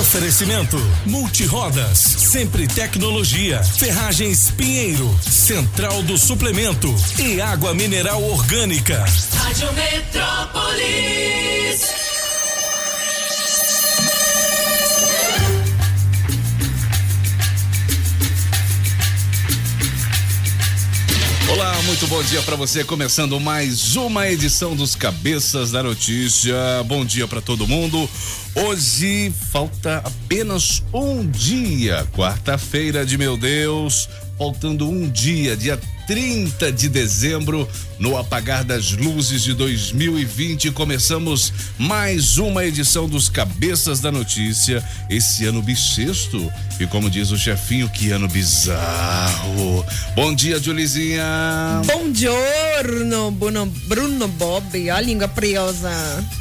Oferecimento Multirodas, Sempre Tecnologia, Ferragens Pinheiro, Central do Suplemento e Água Mineral Orgânica. Rádio Metrópolis. Olá, muito bom dia para você. Começando mais uma edição dos Cabeças da Notícia. Bom dia para todo mundo. Hoje falta apenas um dia, quarta-feira de meu Deus. Faltando um dia, dia 30 de dezembro, no apagar das luzes de 2020, começamos mais uma edição dos Cabeças da Notícia. Esse ano bissexto. E como diz o chefinho, que ano bizarro. Bom dia, Julizinha. Bom giorno, Bruno, Bruno Bob, a língua priosa.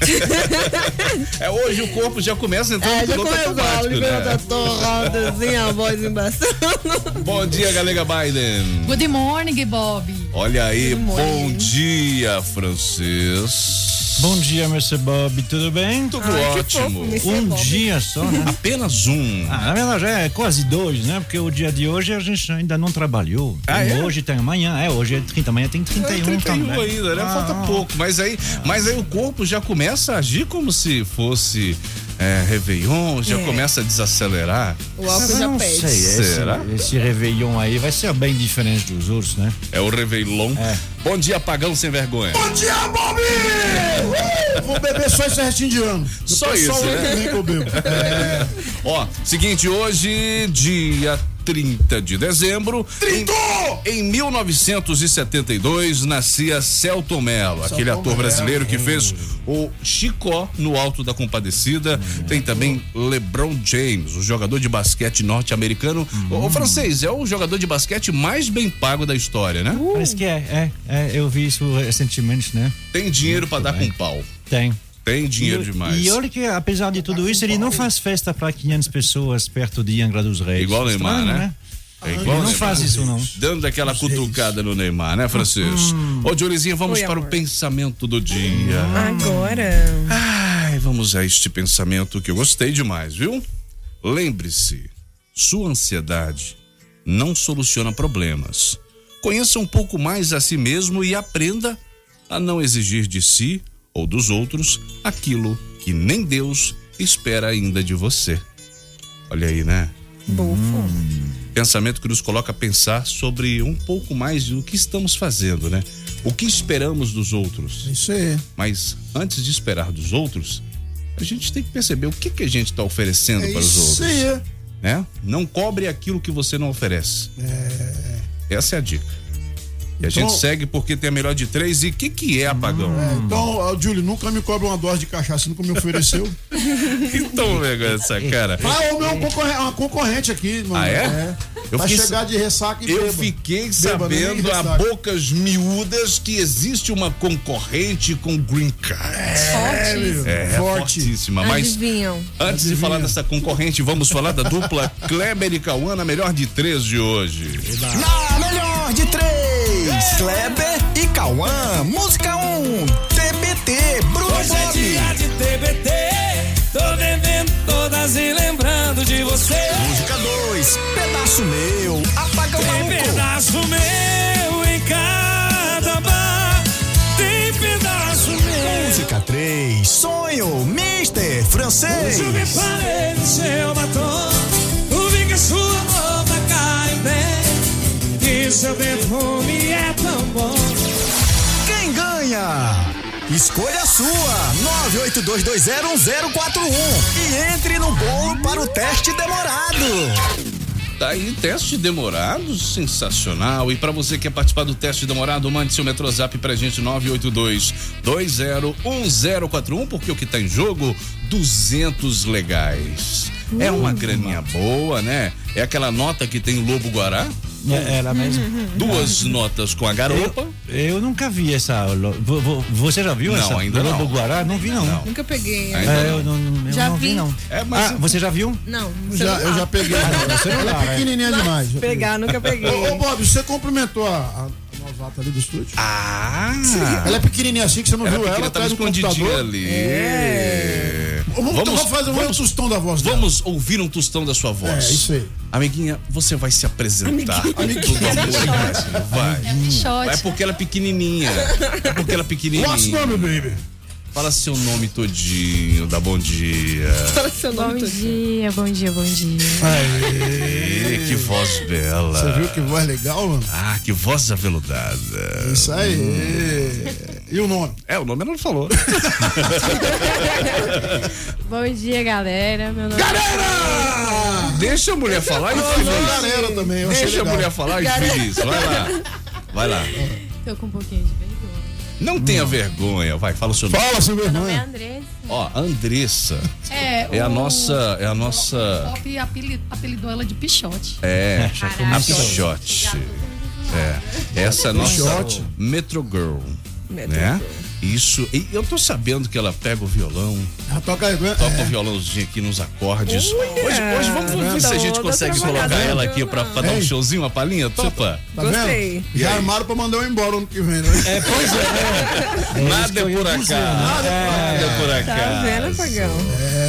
é hoje o corpo já começa entrando é, no já piloto começou, automático, né? torrada, assim, a voz embaçando. Bom dia, Galega Biden. Good morning, Bob. Olha aí, bom morning. dia, francês. Bom dia, Mr. Bob, tudo bem? Tudo Ai, ótimo. fofo. Um Bob. dia só, né? Apenas um. Ah, na verdade é quase dois, né? Porque o dia de hoje a gente ainda não trabalhou. Ah, é? Hoje tem amanhã, é, hoje é 30, amanhã tem 31, É, 31 também. ainda, né? Ah, Falta pouco. Mas aí, mas aí o corpo já começa a agir como se fosse é, Réveillon, já É. começa a desacelerar. O álcool já não pede. sei, Será? esse Réveillon aí vai ser bem diferente dos outros, né? É o Réveillon. É. Bom dia, pagão sem vergonha. Bom dia, Bob! Uh, Vou beber só esse restinho de ano. Só isso, Só o ano né? que eu bebo. É. Ó, seguinte, hoje, dia 30 de dezembro. Trintou! Em, em 1972, nascia Celton Mello, aquele ator brasileiro que fez o Chicó no Alto da Compadecida. Tem também LeBron James, o jogador de basquete norte-americano. O, o francês é o jogador de basquete mais bem pago da história, né? Parece que é, é, é, eu vi isso recentemente, né? Tem dinheiro pra dar bem. com pau. Tem. Tem dinheiro e, demais. E olha que, apesar de tudo isso, ele não faz festa para 500 pessoas perto de Angra dos Reis. Igual o Neymar, Estranho, né? É igual não Neymar. faz isso, não. Dando aquela cutucada no Neymar, né, Francisco? Ô, Diorizinha, vamos Oi, para o pensamento do dia. Agora. Ai, vamos a este pensamento que eu gostei demais, viu? Lembre-se, sua ansiedade não soluciona problemas. Conheça um pouco mais a si mesmo e aprenda a não exigir de si ou dos outros aquilo que nem Deus espera ainda de você. Olha aí, né? Bufo. pensamento que nos coloca a pensar sobre um pouco mais do que estamos fazendo, né? O que esperamos dos outros. Isso aí. Mas antes de esperar dos outros, a gente tem que perceber o que, que a gente está oferecendo É para os isso outros. aí. Né? Não cobre aquilo que você não oferece. Essa é a dica. E a Então- gente segue porque tem a melhor de três. E o que, que é apagão? É, então, Júlio, nunca me cobra uma dose de cachaça, nunca me ofereceu. Então, vergonha essa cara. Vai, o meu concorrente, uma concorrente aqui, mano. Ah, é? Eu Vai fiquei chegar de ressaca e Eu beba. fiquei Beba, sabendo a bocas miúdas que existe uma concorrente com green card. É, meu, É, forte. fortíssima. Mas Adivinham. antes de Adivinha. falar dessa concorrente, vamos falar da dupla Kleber e Cauã na melhor de três de hoje. Na melhor de três, Kleber e Cauã. Música 1, um, TBT, Bruno Hoje é Bob. dia de TBT. Tô bebendo todas e lembrando de você. Música 2, Pedaço Meu, Apaga o Tem Maluco. pedaço meu em cada bar. Tem pedaço meu. Música 3, Sonho, Mister Francês. Hoje eu me parei no seu batom. Eu vi que a sua seu perfume é tão bom. Quem ganha? Escolha a sua, 982201041 e entre no bolo para o teste demorado. Tá aí, teste demorado, sensacional. E pra você que quer participar do teste demorado, mande seu Metrozap pra gente, 982 201041, porque o que tá em jogo, 200 legais. É uma graninha boa, né? É aquela nota que tem o Lobo Guará, É, ela mesmo. duas notas com a garopa. Eu nunca vi essa. vo- vo- Você já viu Não, essa? ainda não. Lobo Guará? Não vi, não. Nunca peguei. Ainda É, não. eu não, não- eu Já não vi, vi. não. É, mas ah, você já viu? Não, Já, eu já peguei. Ela é é. pequenininha demais. Pegar, nunca peguei. Ô, ô, Bob, você cumprimentou a, a novata ali do estúdio? Ah! Ela é pequenininha assim que você não Era viu ela, tava atrás do computador. ali. Vamos, Vamos- vamos fazer um vamos- tostão da voz dela. Vamos ouvir um tostão da sua voz. É, isso aí. Amiguinha, você vai se apresentar. Tudo amor, vai. É porque ela é pequenininha. É porque ela é What's pequenininha. nome, baby? Fala seu nome todinho, dá bom dia. Fala seu Bom nome todo. dia, bom dia, bom dia. Ê, que voz bela. Você viu que voz legal, mano? Ah, que voz aveludada. Isso aí. E o nome? É, o nome ela não falou. Bom dia, galera. Meu nome Galera! Deixa a mulher falar, Não, infeliz. galera também, Deixa a mulher falar, infeliz. Vai lá. Vai lá. tô com um pouquinho de vergonha. Não tenha vergonha. Vai, fala o seu nome. Fala, seu Meu nome é vergonha. Andressa. Ó, Andressa. É, É a o nossa. É a nossa. Pop apeli- apelidou ela de Pichote. É, já a. Pichote. É. Essa é a nossa Pichote. Metro Girl. Metro né? Girl. Isso. E eu tô sabendo que ela pega o violão, Já toca aí, aguenta. toca o violãozinho aqui nos acordes. Hoje, hoje vamos ver se a gente consegue colocar ela aqui pra, pra dar um showzinho, uma palhinha, topa? Tá Gostei. vendo? Já armaram pra mandar eu embora ano que vem, né? É, pois é. é. Nada é por acaso. Nada é por acaso. Tá vendo, Pagão?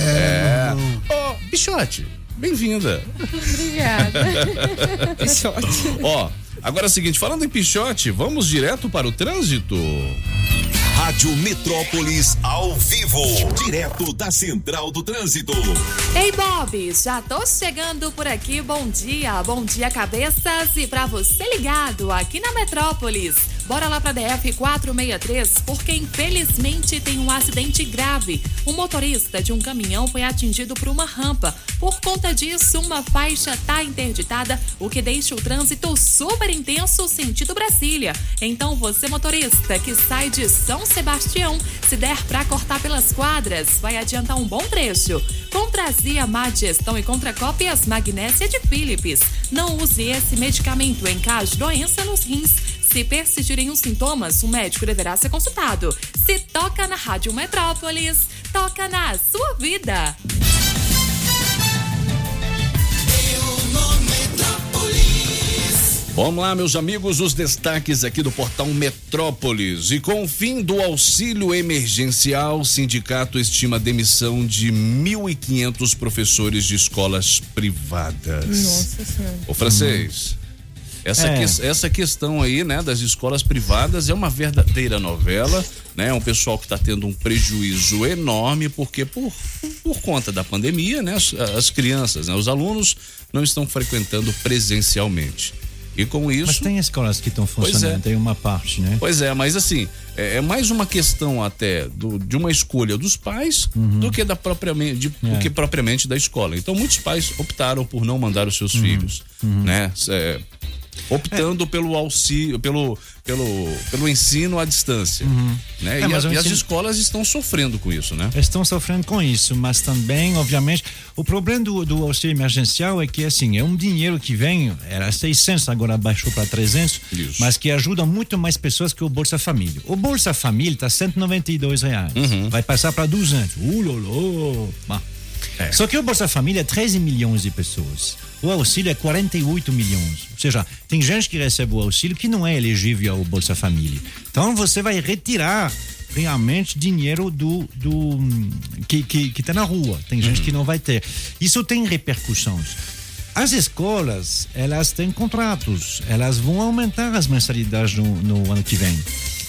É. Ô, Pichote, bem-vinda. Obrigada. Pichote. Ó, agora é o seguinte, falando em Pichote, vamos direto para o trânsito. Rádio Metrópolis ao vivo, direto da Central do Trânsito. Ei, Bob, já tô chegando por aqui. Bom dia, bom dia, cabeças. E pra você ligado aqui na Metrópolis, bora lá pra DF 463, porque infelizmente tem um acidente grave. Um motorista de um caminhão foi atingido por uma rampa. Por conta disso, uma faixa tá interditada, o que deixa o trânsito super intenso sentido Brasília. Então, você motorista que sai de São Sebastião, se der pra cortar pelas quadras, vai adiantar um bom trecho. Contrazia má digestão e contracópias magnésia de Philips. Não use esse medicamento em caso de doença nos rins. Se persistirem os sintomas, o médico deverá ser consultado. Se toca na Rádio Metrópolis, toca na sua vida. Vamos lá, meus amigos, os destaques aqui do portal Metrópolis. E com o fim do auxílio emergencial, o sindicato estima a demissão de 1.500 professores de escolas privadas. Nossa senhora. Ô, francês, essa, É. que- essa questão aí, né, das escolas privadas é uma verdadeira novela, né? É um pessoal que está tendo um prejuízo enorme, porque por, por conta da pandemia, né, as, as crianças, né, os alunos não estão frequentando presencialmente. E com isso. Mas tem escolas que estão funcionando, é. tem uma parte, né? Pois é, mas assim, é, é mais uma questão até do- de uma escolha dos pais do que da propriamente, de- do É. que propriamente da escola. Então muitos pais optaram por não mandar os seus filhos, né? É, optando pelo auxílio, pelo, pelo, pelo ensino à distância, né? É, e, a- o e as ensino- escolas estão sofrendo com isso, né? Estão sofrendo com isso, mas também, obviamente, o problema do, do auxílio emergencial é que, assim, é um dinheiro que vem, era 600, agora baixou para 300, Isso. mas que ajuda muito mais pessoas que o Bolsa Família. O Bolsa Família está 192 reais, Uhum. vai passar para 200. Uh, lolô. Bah. É. Só que o Bolsa Família é 13 milhões de pessoas. O auxílio é 48 milhões. Ou seja, tem gente que recebe o auxílio que não é elegível ao Bolsa Família. Então você vai retirar realmente dinheiro do, do hum, que que que está na rua. Tem gente que não vai ter. Isso tem repercussões. As escolas, elas têm contratos, elas vão aumentar as mensalidades no, no ano que vem.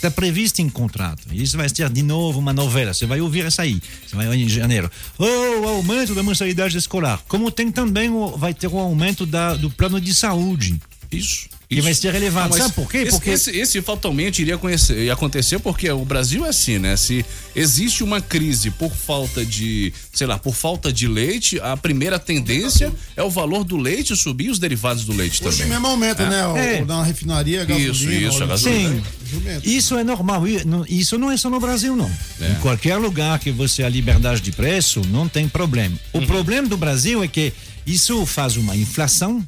Está previsto em contrato. Isso vai ser de novo uma novela. Você vai ouvir essa aí. Você vai em janeiro. O aumento da mensalidade escolar. Como tem também, vai ter o aumento da, do plano de saúde. Isso. Que vai ser relevante. Sabe por quê? Esse, Porque- esse, esse fatalmente iria conhecer, ia acontecer porque o Brasil é assim, né? Se existe uma crise por falta de, sei lá, por falta de leite, a primeira tendência é o valor do leite subir e os derivados do leite Hoje também. mesmo aumenta, né? O, É. da refinaria, a gasolina. Isso, isso, a gasolina. cozinha, jumento. Isso é normal. Isso não é só no Brasil, não. É. Em qualquer lugar que você há liberdade de preço, não tem problema. O Uhum. problema do Brasil é que isso faz uma inflação.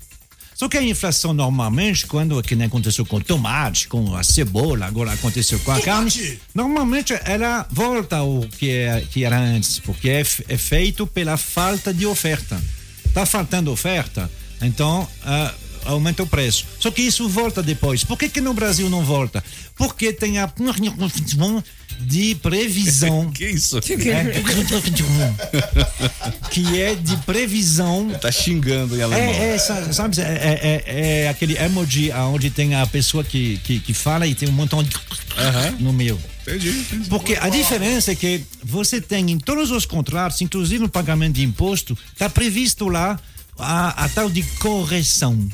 Só que a inflação, normalmente, quando que nem aconteceu com o tomate, com a cebola, agora aconteceu com a carne, normalmente ela volta ao que, é, que era antes, porque é, é feito pela falta de oferta. Está faltando oferta, então ah, aumenta o preço. Só que isso volta depois. Por que, que no Brasil não volta? Porque tem a de previsão. Que isso? É, que é de previsão Tá xingando em alemão. é, é, sa- sabe, é, é, é- é aquele emoji onde tem a pessoa que, que, que fala e tem um montão de no meio. Entendi, entendi. Porque a diferença é que você tem em todos os contratos, inclusive no pagamento de imposto, está previsto lá a, a tal de correção.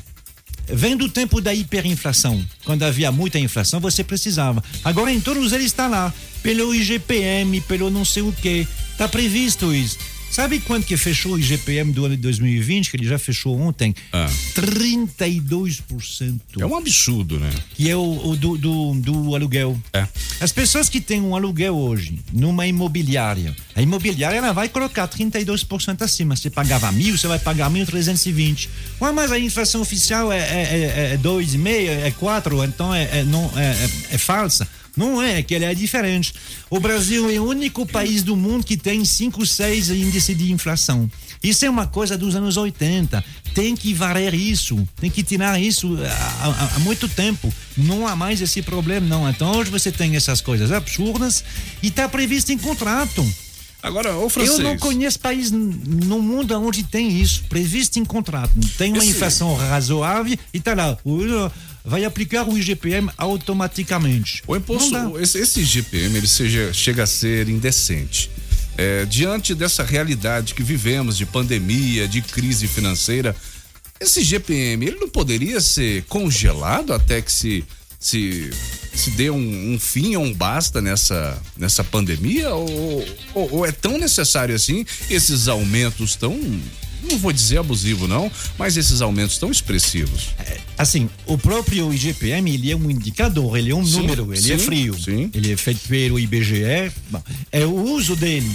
Vem do tempo da hiperinflação. Quando havia muita inflação, você precisava. Agora, em todos eles está lá. Pelo IGPM, pelo não sei o quê. Está previsto isso. Sabe quanto que fechou o IGPM do ano de 2020, que ele já fechou ontem? Ah. 32%. É um absurdo, né? Que é o, o do, do, do aluguel. É. As pessoas que têm um aluguel hoje numa imobiliária, a imobiliária ela vai colocar 32% acima. Você pagava mil, você vai pagar 1.320. Ué, mas a inflação oficial é, é, é, é 2,5, é 4, então é, é, não, é, é, é falsa. Não é, é que ela é diferente. O Brasil é o único país do mundo que tem 5, 6 índice de inflação. Isso é uma coisa dos anos 80. Tem que valer isso, tem que tirar isso há, há- há muito tempo. Não há mais esse problema, não. Então hoje você tem essas coisas absurdas e está previsto em contrato. Agora, ô francês. Eu não conheço país no mundo onde tem isso, previsto em contrato. Tem uma Esse- inflação razoável e está lá. Vai aplicar o IGPM automaticamente. O imposto, esse, esse GPM, ele seja, chega a ser indecente. É, diante dessa realidade que vivemos de pandemia, de crise financeira, esse GPM, ele não poderia ser congelado até que se se, se dê um, um fim ou um basta nessa, nessa pandemia? Ou, ou- ou é tão necessário assim esses aumentos tão, não vou dizer abusivo não, mas esses aumentos tão expressivos? Assim, o próprio IGPM, ele é um indicador, ele é um Sim, número, ele é sim, frio. sim. Ele é feito pelo IBGE, é o uso dele.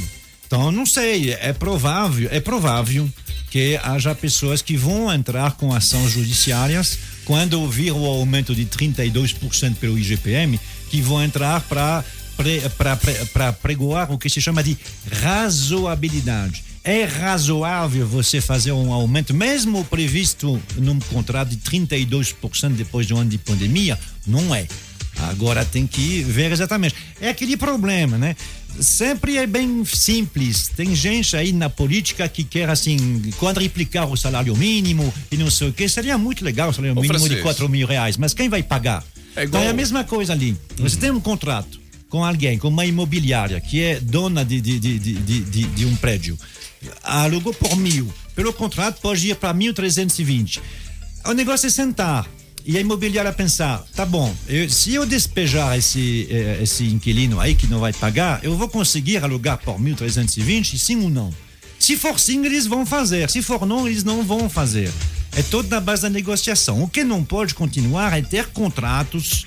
Então, não sei, é provável, é provável que haja pessoas que vão entrar com ações judiciárias quando ouvir o aumento de 32% pelo IGPM, que vão entrar para para pregoar o que se chama de razoabilidade. É razoável você fazer um aumento, mesmo previsto num contrato de 32% depois de um ano de pandemia? Não é. Agora tem que ver exatamente. É aquele problema, né? Sempre é bem simples. Tem gente aí na política que quer, assim, quadriplicar o salário mínimo e não sei o quê. Seria muito legal o salário Ô, mínimo de Francisco. 4 mil reais, mas quem vai pagar? É igual- Então é a mesma coisa ali. Você tem um contrato com alguém, com uma imobiliária, que é dona de, de, de, de, de, de- um prédio. Alugou por mil. Pelo contrato pode ir para 1.320. O negócio é sentar e a imobiliária pensar, tá bom, eu- se eu despejar esse, eh, esse inquilino aí que não vai pagar, eu vou conseguir alugar por 1.320, sim ou não? Se for sim, eles vão fazer. Se for não, eles não vão fazer. É tudo na base da negociação. O que não pode continuar é ter contratos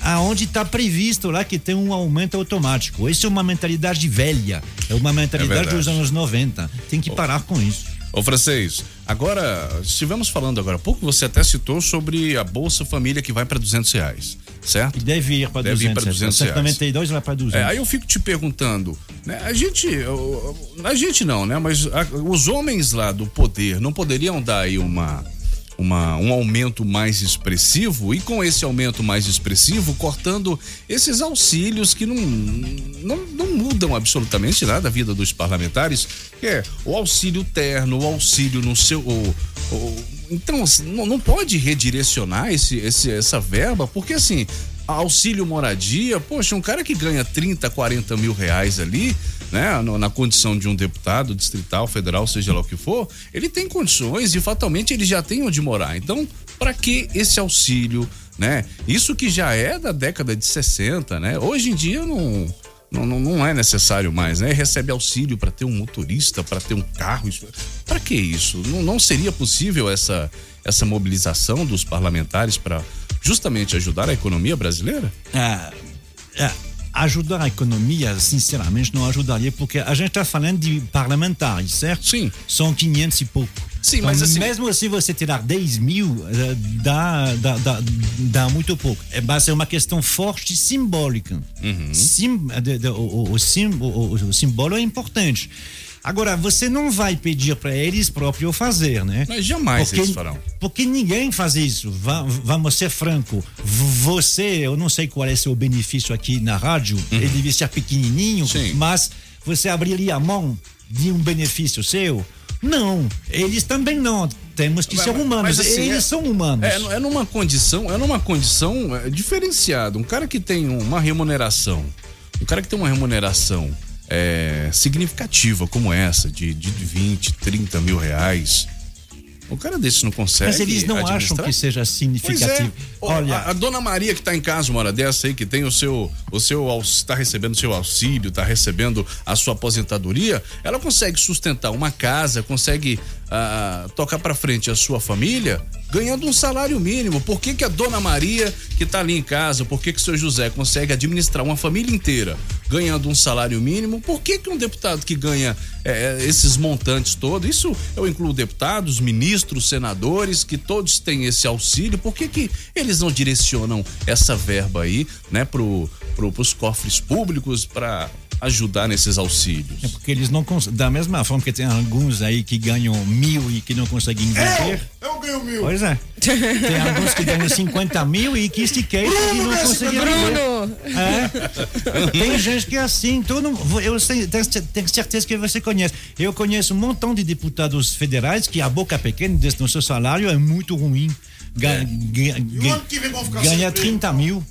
aonde está previsto lá que tem um aumento automático. Isso é uma mentalidade velha. É uma mentalidade verdade. dos anos 90. Tem que parar com isso. Ô francês, agora, estivemos falando agora há pouco, você até citou sobre a Bolsa Família que vai para 200 reais, certo? E deve ir para Deve ir 200. pra 200 reais. 192 vai para 200. É, aí eu fico te perguntando, né? A gente, eu- a gente não, né? Mas a- os homens lá do poder não poderiam dar aí uma, uma, um aumento mais expressivo e com esse aumento mais expressivo cortando esses auxílios que não, não, não mudam absolutamente nada a vida dos parlamentares, que é o auxílio terno, o auxílio no seu, o- o- então assim, não, não pode redirecionar esse, esse, essa verba, porque assim, auxílio moradia, poxa, um cara que ganha 30, 40 mil reais ali, né, na condição de um deputado distrital, federal, seja lá o que for, ele tem condições e fatalmente ele já tem onde morar. Então, para que esse auxílio, né? Isso que já é da década de 60, né? Hoje em dia não não, não, não é necessário mais, né? Recebe auxílio para ter um motorista, para ter um carro. Para que isso? Não, não seria possível essa, essa mobilização dos parlamentares para justamente ajudar a economia brasileira? Ah, ah, ajudar a economia, sinceramente, não ajudaria, porque a gente está falando de parlamentares, certo? Sim. São 500 e pouco. Sim, Então, mas assim- Mesmo se você tirar 10 mil, eh, dá, dá, dá, dá muito pouco. É, mas é uma questão forte simbólica. Uhum. Sim, de- de- o, o, o, sim, o, o- o símbolo é importante. Agora, você não vai pedir para eles próprios fazer, né? Mas jamais porque, eles farão. Porque ninguém faz isso. Va- vamos ser franco. Você, eu não sei qual é seu benefício aqui na rádio, ele deve ser pequenininho, Uhum. Sim. mas você abriria a mão de um benefício seu? Não, eles também não. Temos que Mas- ser humanos. mas assim, eles é- são humanos. É, é numa condição, é numa condição é, diferenciada. Um cara que tem uma remuneração, um cara que tem uma remuneração é, significativa como essa, de, de 20, 30 mil reais, o cara desse não consegue. Mas eles não acham que seja Pois significativo. é. Olha, a, a dona Maria que tá em casa uma hora dessa aí, que tem o seu, o seu, aux- tá recebendo seu auxílio, tá recebendo a sua aposentadoria, ela consegue sustentar uma casa, consegue ah, tocar pra frente a sua família ganhando um salário mínimo. Por que que a dona Maria que tá ali em casa, por que que o seu José consegue administrar uma família inteira ganhando um salário mínimo? Por que que um deputado que ganha eh, esses montantes todos, isso eu incluo deputados, ministros, senadores, que todos têm esse auxílio, por que que eles não direcionam essa verba aí, né, pro, pro, pros cofres públicos para ajudar nesses auxílios? é porque eles não conseguem. Da mesma forma que tem alguns aí que ganham mil e que não conseguem viver. Eu ganho mil. Pois é. Tem alguns que ganham 50 mil e que se queixam e não conseguem. Bruno, É. Tem gente que é assim, todo, eu tenho, certeza que você conhece. Eu conheço um montão de deputados federais que a boca pequena desse no seu salário é muito ruim. Ga- ga- o ano que vem vão ficar ganha emprego? 30 mil.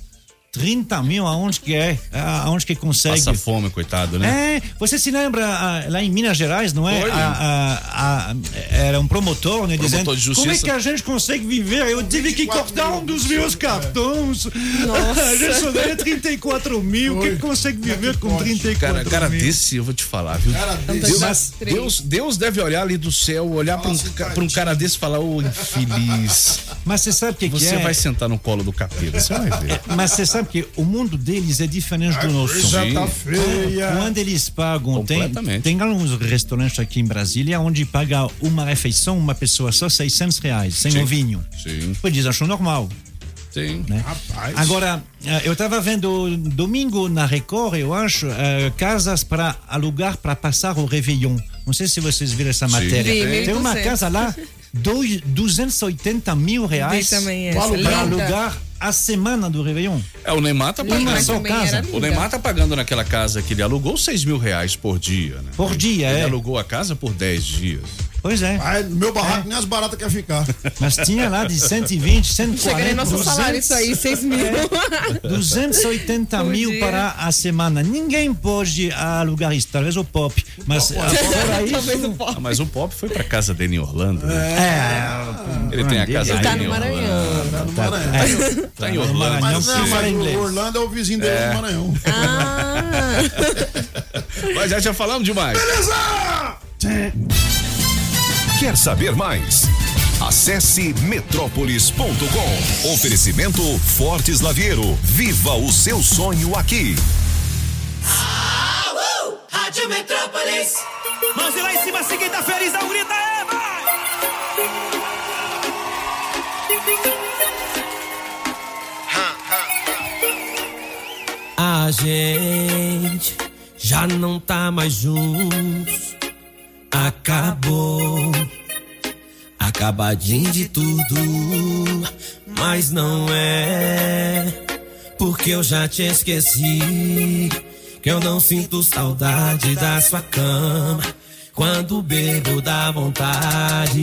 30 mil, aonde que é? Aonde que consegue? Passa fome, coitado, né? É, você se lembra lá em Minas Gerais, não é? A- a- a- era um promotor, né? Promotor dizendo de justiça. como é que a gente consegue viver? Eu tive que 24 cortar mil. um dos meus cartões. A gente só ganha 34 mil. Quem consegue viver com 34 Cara, cara mil? desse, eu vou te falar, viu? Cara desse. Deus, Mas- Deus, Deus deve olhar ali do céu, olhar pra um, Nossa, pra um cara desse e falar, ô infeliz. Mas você sabe o que, que Você é? vai sentar no colo do capeta, você vai ver. Mas você sabe que o mundo deles é diferente do nosso. Já Sim. tá feia. Quando eles pagam, tem, tem alguns restaurantes aqui em Brasília onde paga uma refeição, uma pessoa só 600 reais, sem Sim. o vinho. Sim, Eles acham normal. sim. né? Rapaz. Agora, eh, eu estava vendo domingo na Record, eu acho, eh, casas para alugar para passar o Réveillon. Não sei se vocês viram essa matéria. Vi, Tem uma 1.200. casa lá, dois- 280 mil reais para alugar a semana do Réveillon. É, o Neymar tá pagando. só também casa. O Neymar tá pagando naquela casa que ele alugou 6 mil reais por dia, né? Por dia, Ele é. alugou a casa por 10 dias. Pois é. Ai, no meu barraco nem as baratas querem ficar. Mas tinha lá de 120, 140. chega em nosso 200, salário isso aí, 6 mil. 280 Por mil dia. para a semana. Ninguém pode alugar isso, talvez o pop. Mas fora Talvez isso. o pó. Ah, mas o Pop foi pra casa dele em Orlando, né? É, Ele tem a casa Ele Tá dele no em. Maranhão. Tá no Tá, Maranhão. é, Tá em no Orlando. Maranhão, Mas não, fala mas inglês. o Orlando é o vizinho dele do Maranhão. Ah, Mas já já falamos demais. Quer saber mais? Acesse metrópolis.com. Oferecimento Fortes Lavieiro. Viva o seu sonho aqui. Rádio Metrópolis. Mãozinha lá em cima, seguinte, feliz da grita, é, vai! A gente já não tá mais juntos. Acabou. Acabadinho de tudo. Mas não é. Porque eu já te esqueci. Que eu não sinto saudade da sua cama. Quando bebo dá vontade.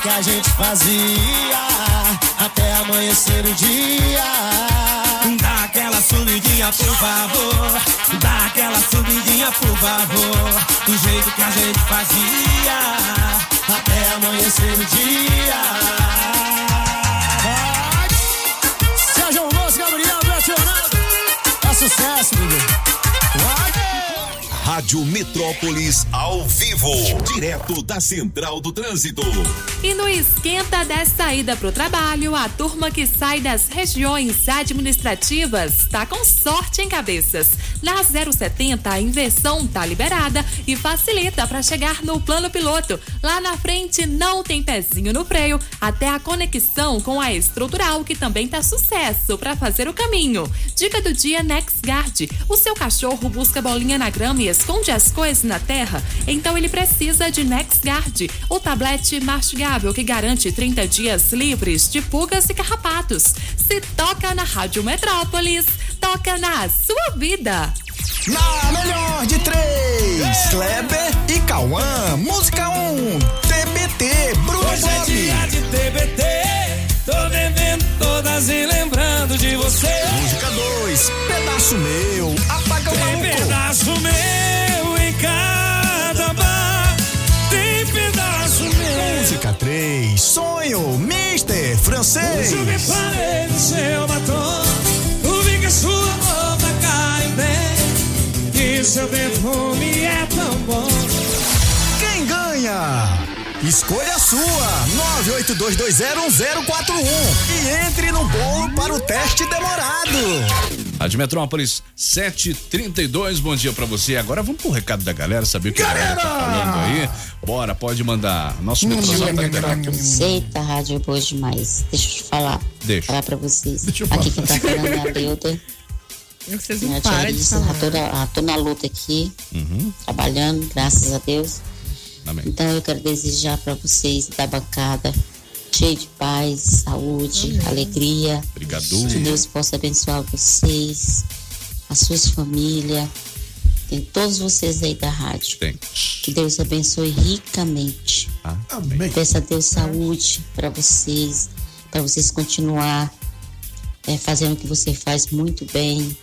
Que a gente fazia até amanhecer o dia. Dá aquela subidinha, por favor. Dá aquela subidinha, por favor. Do jeito que a gente fazia até amanhecer o dia. Sérgio Moço, Gabriel, Betionado. É sucesso, bebê. Rádio Metrópolis ao vivo, direto da Central do Trânsito. E no esquenta dessa ida pro trabalho, a turma que sai das regiões administrativas tá com sorte em cabeças. Na 070, a inversão tá liberada e facilita para chegar no plano piloto. Lá na frente não tem pezinho no freio, até a conexão com a estrutural, que também tá sucesso para fazer o caminho. Dica do dia NexGuard. O seu cachorro busca bolinha na grama e esconde as coisas na terra? Então ele precisa de NexGuard, o tablete mastigável que garante 30 dias livres de pulgas e carrapatos. Se toca na Rádio Metrópolis, toca na sua vida. Na melhor de três, Kleber e Cauã. Música 1, um, TBT, Bruno Hoje é dia de TBT. Tô bebendo todas e lembrando de você. Música 2, Pedaço Meu, Apagão Tem pedaço meu em cada bar. Tem pedaço meu. Música 3, Sonho, Mister Francês. Hoje eu me parei do seu batom. O vi que a sua boca cai bem. E seu perfume é tão bom. Quem ganha? Escolha a sua, 982201041 e entre no bolo para o teste demorado. Rádio Metrópolis 732, bom dia pra você. Agora vamos pro recado da galera, saber o que a galera tá falando aí. Bora, pode mandar. Nosso metrozão tá liberado. Eita, rádio é boa demais. Deixa eu te falar. Deixa. Falar pra vocês. Deixa eu Aqui falar. quem tá falando é a. Vocês Minha não param de falar. tô, na- tô na luta aqui, Uhum. trabalhando, graças a Deus. Amém. Então eu quero desejar pra vocês da bancada cheio de paz, saúde, alegria. Obrigado. Que Deus possa abençoar vocês, as suas famílias, tem todos vocês aí da rádio. Tem. Que Deus abençoe ricamente. Amém. Peço a Deus saúde para vocês, para vocês continuar é, fazendo o que você faz muito bem,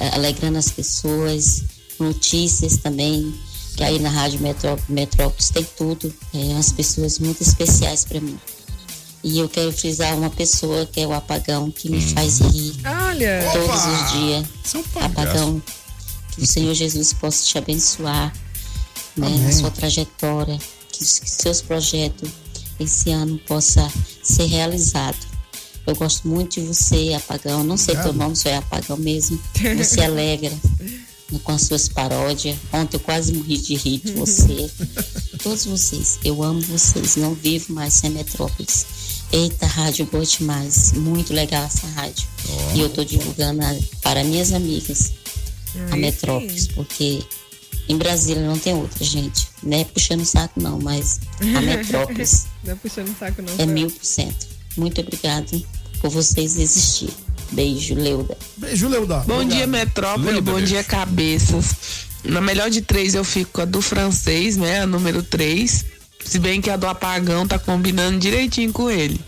é, alegrando as pessoas, notícias também, que aí na Rádio Metró- Metrópolis tem tudo, é, umas pessoas muito especiais para mim. E eu quero frisar uma pessoa que é o Apagão, que me faz rir Olha. todos Opa! os dias. É Apagão, que o Senhor Jesus possa te abençoar né, Amém. na sua trajetória, que, os- que seus projetos esse ano possa ser realizado. Eu gosto muito de você, Apagão. Não sei teu nome, só é Apagão mesmo. Você alegra com as suas paródias. Ontem eu quase morri de rir de você. Todos vocês, eu amo vocês. Não vivo mais sem Metrópolis. Eita, rádio boa demais. Muito legal essa rádio. E eu tô divulgando a- para minhas amigas a Metrópolis, porque em Brasília não tem outra, gente. Não é puxando o saco, não, mas a Metrópolis Não é puxando saco, não. é tá? mil por cento. Muito obrigado por vocês existir. Beijo, Leuda. Beijo, Leuda. Bom dia, Metrópole. Bom dia, cabeças. Na melhor de três, eu fico com a do francês, né? A número três. Se bem que a do apagão tá combinando direitinho com ele.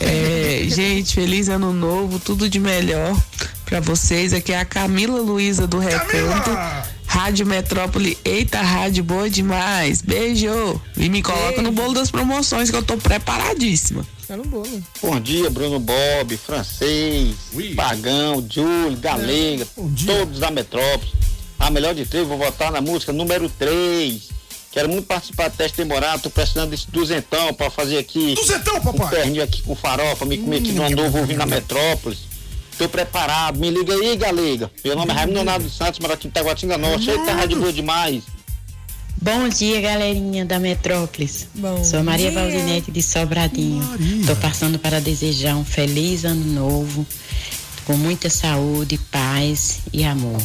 É, gente, feliz ano novo, tudo de melhor pra vocês. Aqui é a Camila Luiza do Recanto. Rádio Metrópole, eita, rádio boa demais. Beijo. E me coloca no bolo das promoções que eu tô preparadíssima. Tá no bolo. Bom dia, Bruno Bob, Francês, Pagão, Júlio, Galega, todos da Metrópole. A melhor de três, vou votar na música número 3. Quero muito participar do teste demorado, tô precisando desse duzentão pra fazer aqui. Duzentão, papai! Um pernil aqui com farofa, me comer aqui no ano novo, ouvindo na Metrópolis. Tô preparado, me liga aí, Galega. Meu nome é Raimundo Leonardo dos Santos, moro aqui em Taguatinga Norte. Eita, rádio boa demais. Bom dia, galerinha da Metrópolis. Bom Sou Maria dia. Valdinete de Sobradinho. Estou passando para desejar um feliz ano novo, com muita saúde, paz e amor.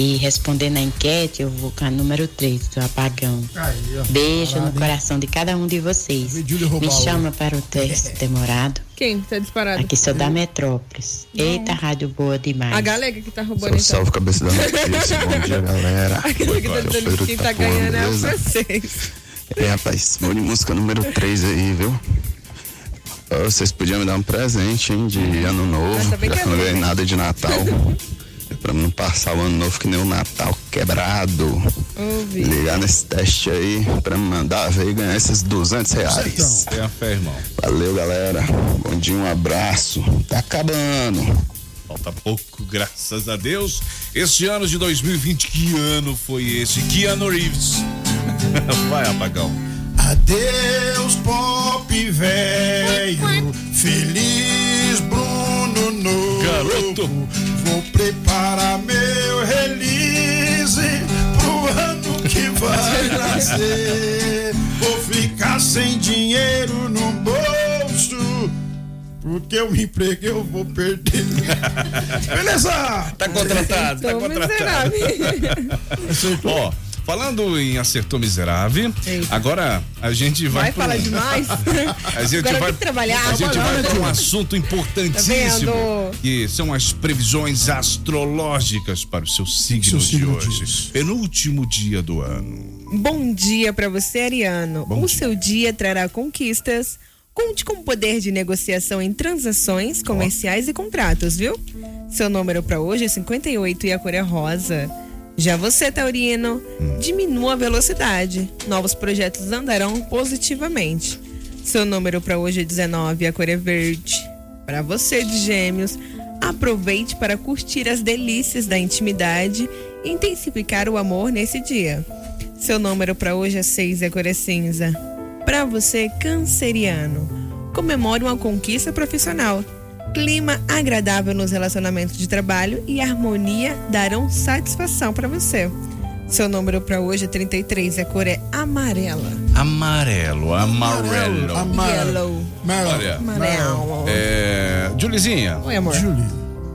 E respondendo a enquete, eu vou com a número 3 do apagão. Aí, ó. Beijo Parado, no hein? coração de cada um de vocês. Me o- chama para o teste demorado. Quem tá disparado? Aqui sou da Metrópolis. Eita, rádio boa demais. A galega que tá roubando então. Salve, cabeça da notícia. Bom dia, galera. A galega tá dizendo que quem tá ganhando é o francês. É, rapaz, vou de música número 3 aí, viu? vocês podiam me dar um presente, hein, de ano novo, já que eu não ganhei nada de Natal. Pra não passar o ano novo que nem o Natal quebrado. Ligar nesse teste aí pra me mandar ver e ganhar esses 200 reais. Tem a fé, irmão. Valeu, galera. Bom dia, um abraço. Tá acabando. Falta pouco, graças a Deus. Este ano de 2020, que ano foi esse? Que ano Reeves? Vai, apagão. Adeus, pop velho. Feliz Bruno. Garoto. Vou preparar meu release pro ano que vai nascer. Vou ficar sem dinheiro no bolso. Porque eu me emprego eu vou perder. Beleza? Tá contratado, tá contratado. Ó, falando em acertou miserável, agora a gente vai. Vai pro- falar demais? A gente Agora vai, tem que trabalhar. A gente vai para um assunto importantíssimo, Tá que são as previsões astrológicas para o seu signo, de hoje. Penúltimo dia do ano. Bom dia para você, Ariano. Bom o seu dia trará conquistas. Conte com o poder de negociação em transações comerciais e contratos, viu? Seu número para hoje é 58 e a cor é rosa. Já você, Taurino, diminua a velocidade. Novos projetos andarão positivamente. Seu número para hoje é 19 e a cor é verde. Para você de Gêmeos, aproveite para curtir as delícias da intimidade e intensificar o amor nesse dia. Seu número para hoje é 6 e a cor é cinza. Para você, canceriano, comemore uma conquista profissional. Clima agradável nos relacionamentos de trabalho e harmonia darão satisfação para você. Seu número para hoje é 33 e a cor é amarela. Amarelo, amarelo. Yellow. Olha, Amarelo. é, Julizinha. Oi, amor. Julie.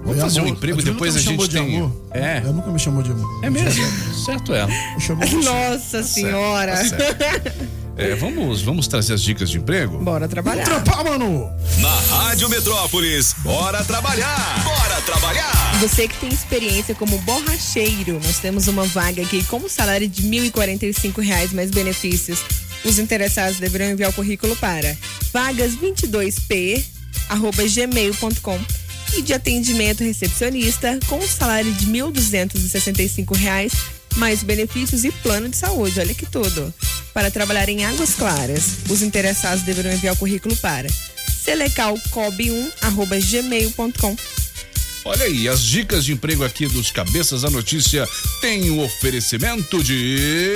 Vamos Oi, fazer um amor. emprego Julie depois a gente de tem. amor. É. Ela nunca me chamou de amor. É mesmo? Certo ela. Me chamou de Nossa senhora. Tá certo. É, vamos, vamos trazer as dicas de emprego? Bora trabalhar. Trampar, mano. Na Rádio Metrópolis, bora trabalhar! Bora trabalhar! Você que tem experiência como borracheiro, nós temos uma vaga aqui com um salário de 1.045 reais mais benefícios. Os interessados deverão enviar o currículo para vagas22p arroba gmail.com e de atendimento recepcionista com um salário de 1.265 reais mais benefícios e plano de saúde. Olha que tudo. Para trabalhar em Águas Claras, os interessados deverão enviar o currículo para selecalcob1 arroba gmail.com Olha aí, as dicas de emprego aqui dos Cabeças da Notícia têm o oferecimento de.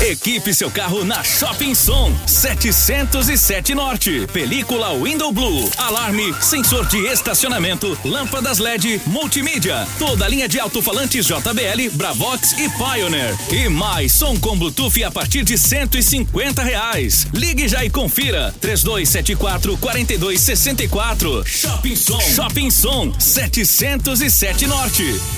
Equipe seu carro na Shopping Som 707 Norte. Película Window Blue. Alarme, sensor de estacionamento, lâmpadas LED, multimídia. Toda a linha de alto-falantes JBL, Bravox e Pioneer. E mais som com Bluetooth a partir de 150 reais. Ligue já e confira. 3274 4264. Shopping Som. Shopping Som 707 Norte.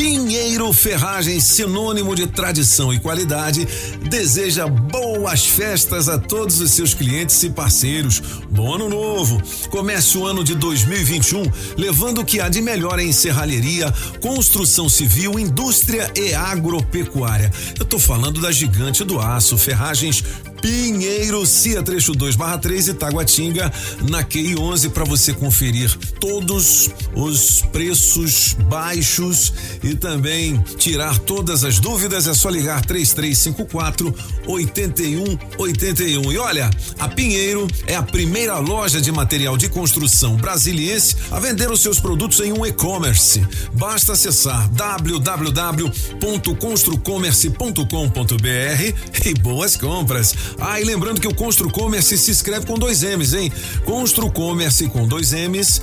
Pinheiro Ferragens, sinônimo de tradição e qualidade, deseja boas festas a todos os seus clientes e parceiros. Bom ano novo! Comece o ano de 2021 levando o que há de melhor em serralheria, construção civil, indústria e agropecuária. Eu tô falando da gigante do aço, Ferragens Pinheiro, Cia Trecho 2 barra 3 e Taguatinga na QI 11 para você conferir todos os preços baixos e também tirar todas as dúvidas é só ligar 3354 8181. E olha, a Pinheiro é a primeira loja de material de construção brasiliense a vender os seus produtos em um e-commerce. Basta acessar www.construcommerce.com.br e boas compras. Ah, e lembrando que o Construcommerce se escreve com dois M's, hein? Construcommerce com dois M's,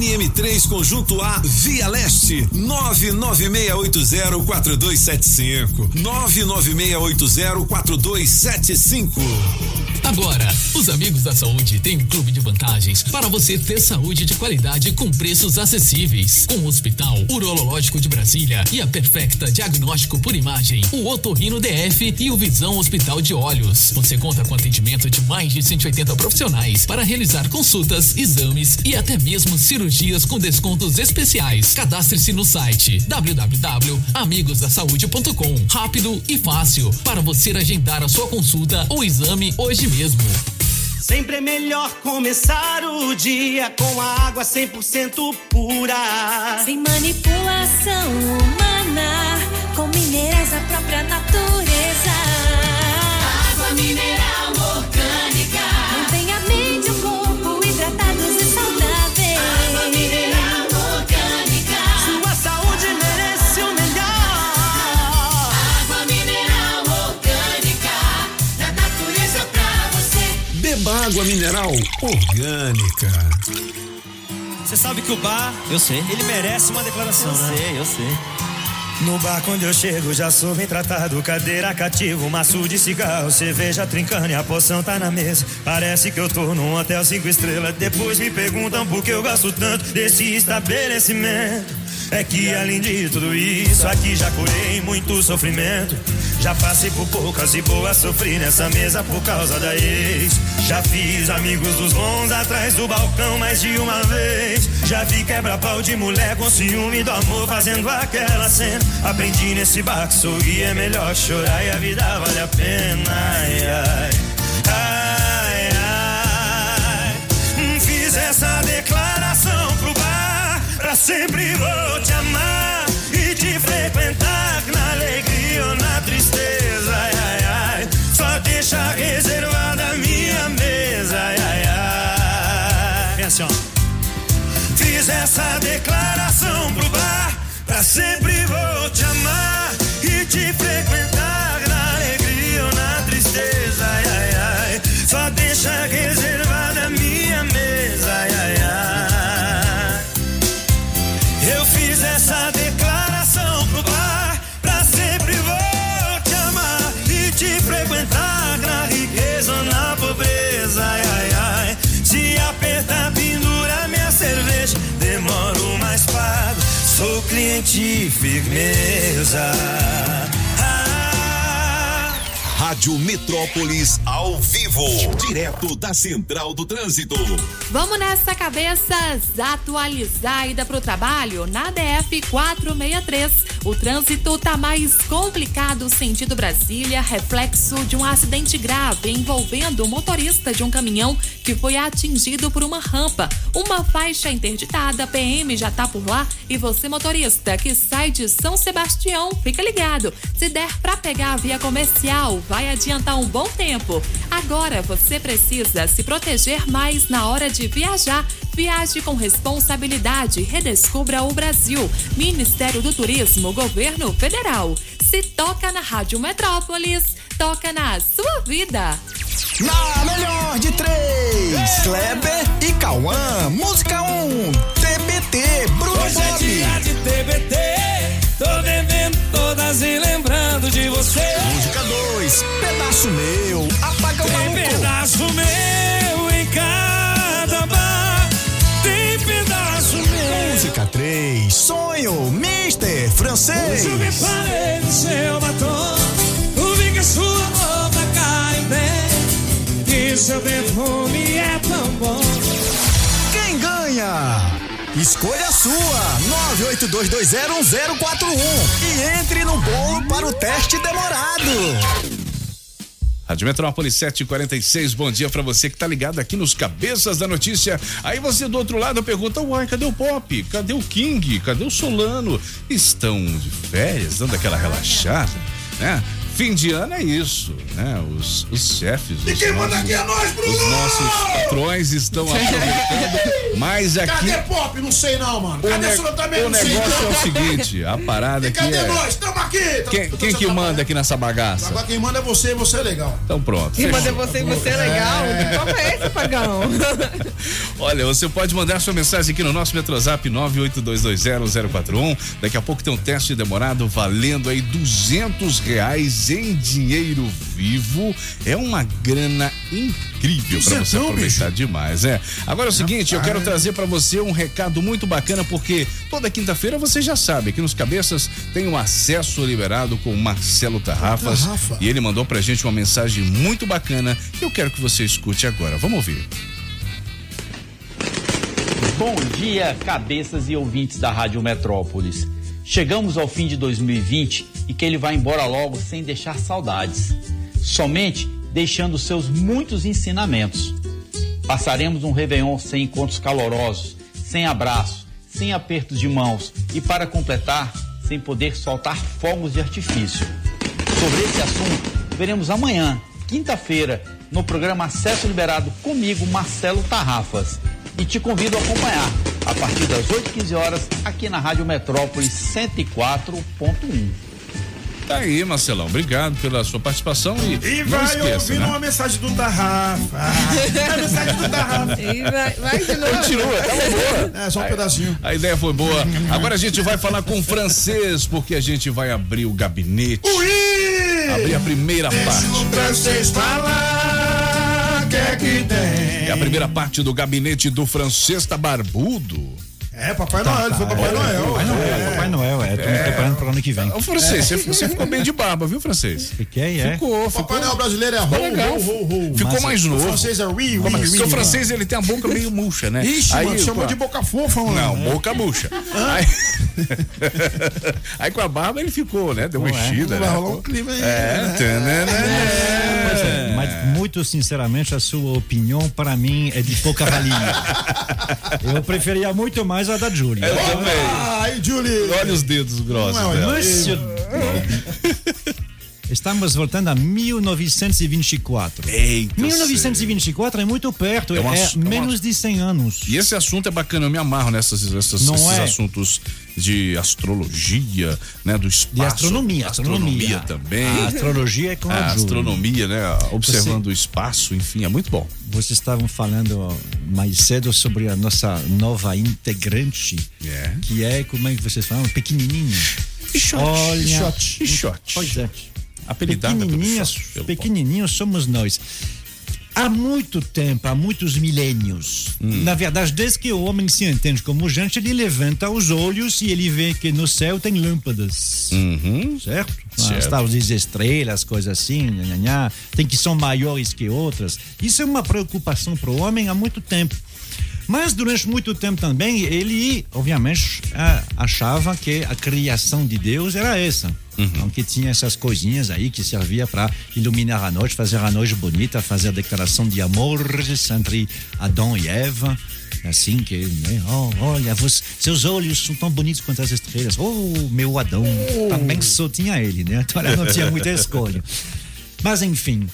NM3 Conjunto A, Via Leste, 996804275. 996804275. Agora, os amigos da saúde têm um clube de vantagens para você ter saúde de qualidade com preços acessíveis. Com o Hospital Urológico de Brasília e a Perfecta Diagnóstico por Imagem, o Otorrino DF e o Visão Hospital de Olhos. Você conta com atendimento de mais de 180 profissionais para realizar consultas, exames e até mesmo cirurgias com descontos especiais. Cadastre-se no site www.amigosdasaude.com. Rápido e fácil para você agendar a sua consulta ou exame hoje mesmo. Sempre é melhor começar o dia com a água 100% pura. Sem manipulação humana, com minerais da própria natureza. Água mineral água mineral orgânica. Você sabe que o bar, Eu sei. ele merece uma declaração, Eu né? sei, eu sei. No bar quando eu chego já sou bem tratado Cadeira cativa, maço de cigarro Cerveja trincando e a poção tá na mesa Parece que eu tô num hotel cinco estrelas Depois me perguntam por que eu gosto tanto Desse estabelecimento É que além de tudo isso Aqui já curei muito sofrimento. Já passei por poucas e boas Sofri nessa mesa por causa da ex. Já fiz amigos dos bons Atrás do balcão mais de uma vez. Já vi quebra-pau de mulher Com ciúme do amor fazendo aquela cena. Aprendi nesse bar que sorrir é melhor chorar E a vida vale a pena. Ai, ai, ai, ai. Hum, Fiz essa declaração Pra sempre vou te amar E te frequentar na alegria ou na tristeza ai, ai, ai. Só deixa reservada a minha mesa ai, ai, ai. Vem assim, ó. Fiz essa declaração pro bar Pra sempre vou te amar E te frequentar Cliente firmeza Rádio Metrópolis ao vivo, direto da Central do Trânsito. Vamos nessa cabeças atualizar a ida pro trabalho na DF 463. O trânsito tá mais complicado sentido Brasília, reflexo de um acidente grave envolvendo o motorista de um caminhão que foi atingido por uma rampa. Uma faixa interditada, PM já tá por lá e você motorista que sai de São Sebastião, fica ligado. Se der pra pegar a via comercial, vai adiantar um bom tempo. Agora você precisa se proteger mais na hora de viajar. Viaje com responsabilidade. Redescubra o Brasil. Ministério do Turismo, Governo Federal. Se toca na Rádio Metrópolis, toca na sua vida. Na melhor de três, Kleber e Cauã. Música 1, um, TBT, Bruno Hoje é dia de TBT, tô devendo todas e lembrando de você. Música 2, Pedaço Meu, Apaga o Tem pedaço meu em cada bar, tem pedaço meu. Música 3, Sonho, Mister Francês. Hoje eu me parei no seu batom, ouvi que a sua boca cai bem, que seu perfume é tão bom. Quem ganha? Escolha a sua, 982201041 e entre no bolo para o teste demorado. Rádio Metrópolis 746, bom dia pra você que tá ligado aqui nos Cabeças da Notícia. Aí você do outro lado pergunta: Uai, cadê o Pop? Cadê o King? Cadê o Solano? Estão de férias, dando aquela relaxada, né? Fim de ano é isso, né? Os, os chefes. E os quem manda nossos- aqui é nós, Bruno! Os nossos patrões estão aproveitando, mas aqui. Cadê Pop? Não sei não, mano. O, Cadê ne- Sula também? o Não sei negócio é o seguinte, a parada E aqui cadê é. nós? Tamo aqui! Quem, que manda aqui nessa bagaça? Agora quem manda é você e você é legal. Então pronto. Quem manda fechou. você e você é legal? Que papo é esse, pagão? Olha, você pode mandar sua mensagem aqui no nosso Metrozap 982201041. Daqui a pouco tem um teste demorado valendo aí 200 reais em dinheiro vivo. É uma grana incrível para você aproveitar demais, é. Agora é o seguinte, eu quero trazer para você um recado muito bacana porque toda quinta-feira você já sabe, aqui nos Cabeças tem um acesso liberado com o Marcelo Tarrafas Tarrafa. e ele mandou pra gente uma mensagem muito bacana que eu quero que você escute agora. Vamos ouvir. Bom dia, cabeças e ouvintes da Rádio Metrópolis. Chegamos ao fim de 2020 e que ele vai embora logo sem deixar saudades, somente deixando seus muitos ensinamentos. Passaremos um Réveillon sem encontros calorosos, sem abraço, sem apertos de mãos e, para completar, sem poder soltar fogos de artifício. Sobre esse assunto, veremos amanhã, quinta-feira, no programa Acesso Liberado comigo, Marcelo Tarrafas. E te convido a acompanhar, a partir das 8h15 horas, aqui na Rádio Metrópolis 104.1. Tá aí, Marcelão. Obrigado pela sua participação e, E não vai esqueça, ouvindo né? uma mensagem do Tarrafa. É a mensagem do Tarrafa. E vai, vai de novo. Continua, tá boa. É, só um pedacinho. A ideia foi boa. Agora a gente vai falar com o francês, porque a gente vai abrir o gabinete. Ui! Abrir a primeira parte. O francês falar, que é que tem? É a primeira parte do gabinete do francês tá barbudo. É, Papai Noel, ele foi Papai Noel. Papai Noel, Papai Noel, é. Tô me preparando pro ano que vem. Ô, francês, você, você ficou bem de barba, viu, francês? Fiquei, é. Ficou, O ficou. Papai Noel brasileiro é ho, legal. ho, ho, ho. Ficou Massa. mais O novo. francês é ri, ri, Porque o francês ele tem a boca meio murcha, né? Ixi, Aí, mano, chamou de boca fofa, mano. Não, boca murcha. Aí, aí com a barba ele ficou, né? Deu uma é. enchida, né? Vai rolar um clima aí. É, né? é, mas muito sinceramente a sua opinião para mim é de pouca valia. Eu preferia muito mais a da Julia. Eu também. Ai, Julie. Olha os dedos grossos Não é, dela. Monsieur Estamos voltando a 1924. Eita, 1924 é muito perto, É é, uma- é uma- menos de 100 anos. E esse assunto é bacana, eu me amarro nessas, esses é? assuntos de astrologia, né? Do espaço. De astronomia, astronomia astronomia. também. A astrologia é com a astronomia, né? Observando Você- o espaço, enfim, é muito bom. Vocês estavam falando mais cedo sobre a nossa nova integrante, É. que é, como é que vocês falam? Pequenininha. Pichote. Olha. Pichote. Pois é. Apelidada Pequenininhas, pelo pequenininhos somos nós. Há muito tempo, há muitos milênios. Na verdade, desde que o homem se entende como gente, ele levanta os olhos e ele vê que no céu tem lâmpadas. Certo? Certo. As tais estrelas, coisas assim, nha, nha, nha. tem que são maiores que outras. Isso é uma preocupação para o homem há muito tempo. Mas durante muito tempo também, ele, obviamente, achava que a criação de Deus era essa. Então, que tinha essas coisinhas aí que servia para iluminar a noite, fazer a noite bonita, fazer a declaração de amor entre Adão e Eva. Assim que, né? Oh, olha, você- seus olhos são tão bonitos quanto as estrelas. Oh, meu Adão. Também só tinha ele, né? Então ela não tinha muita escolha. Mas enfim,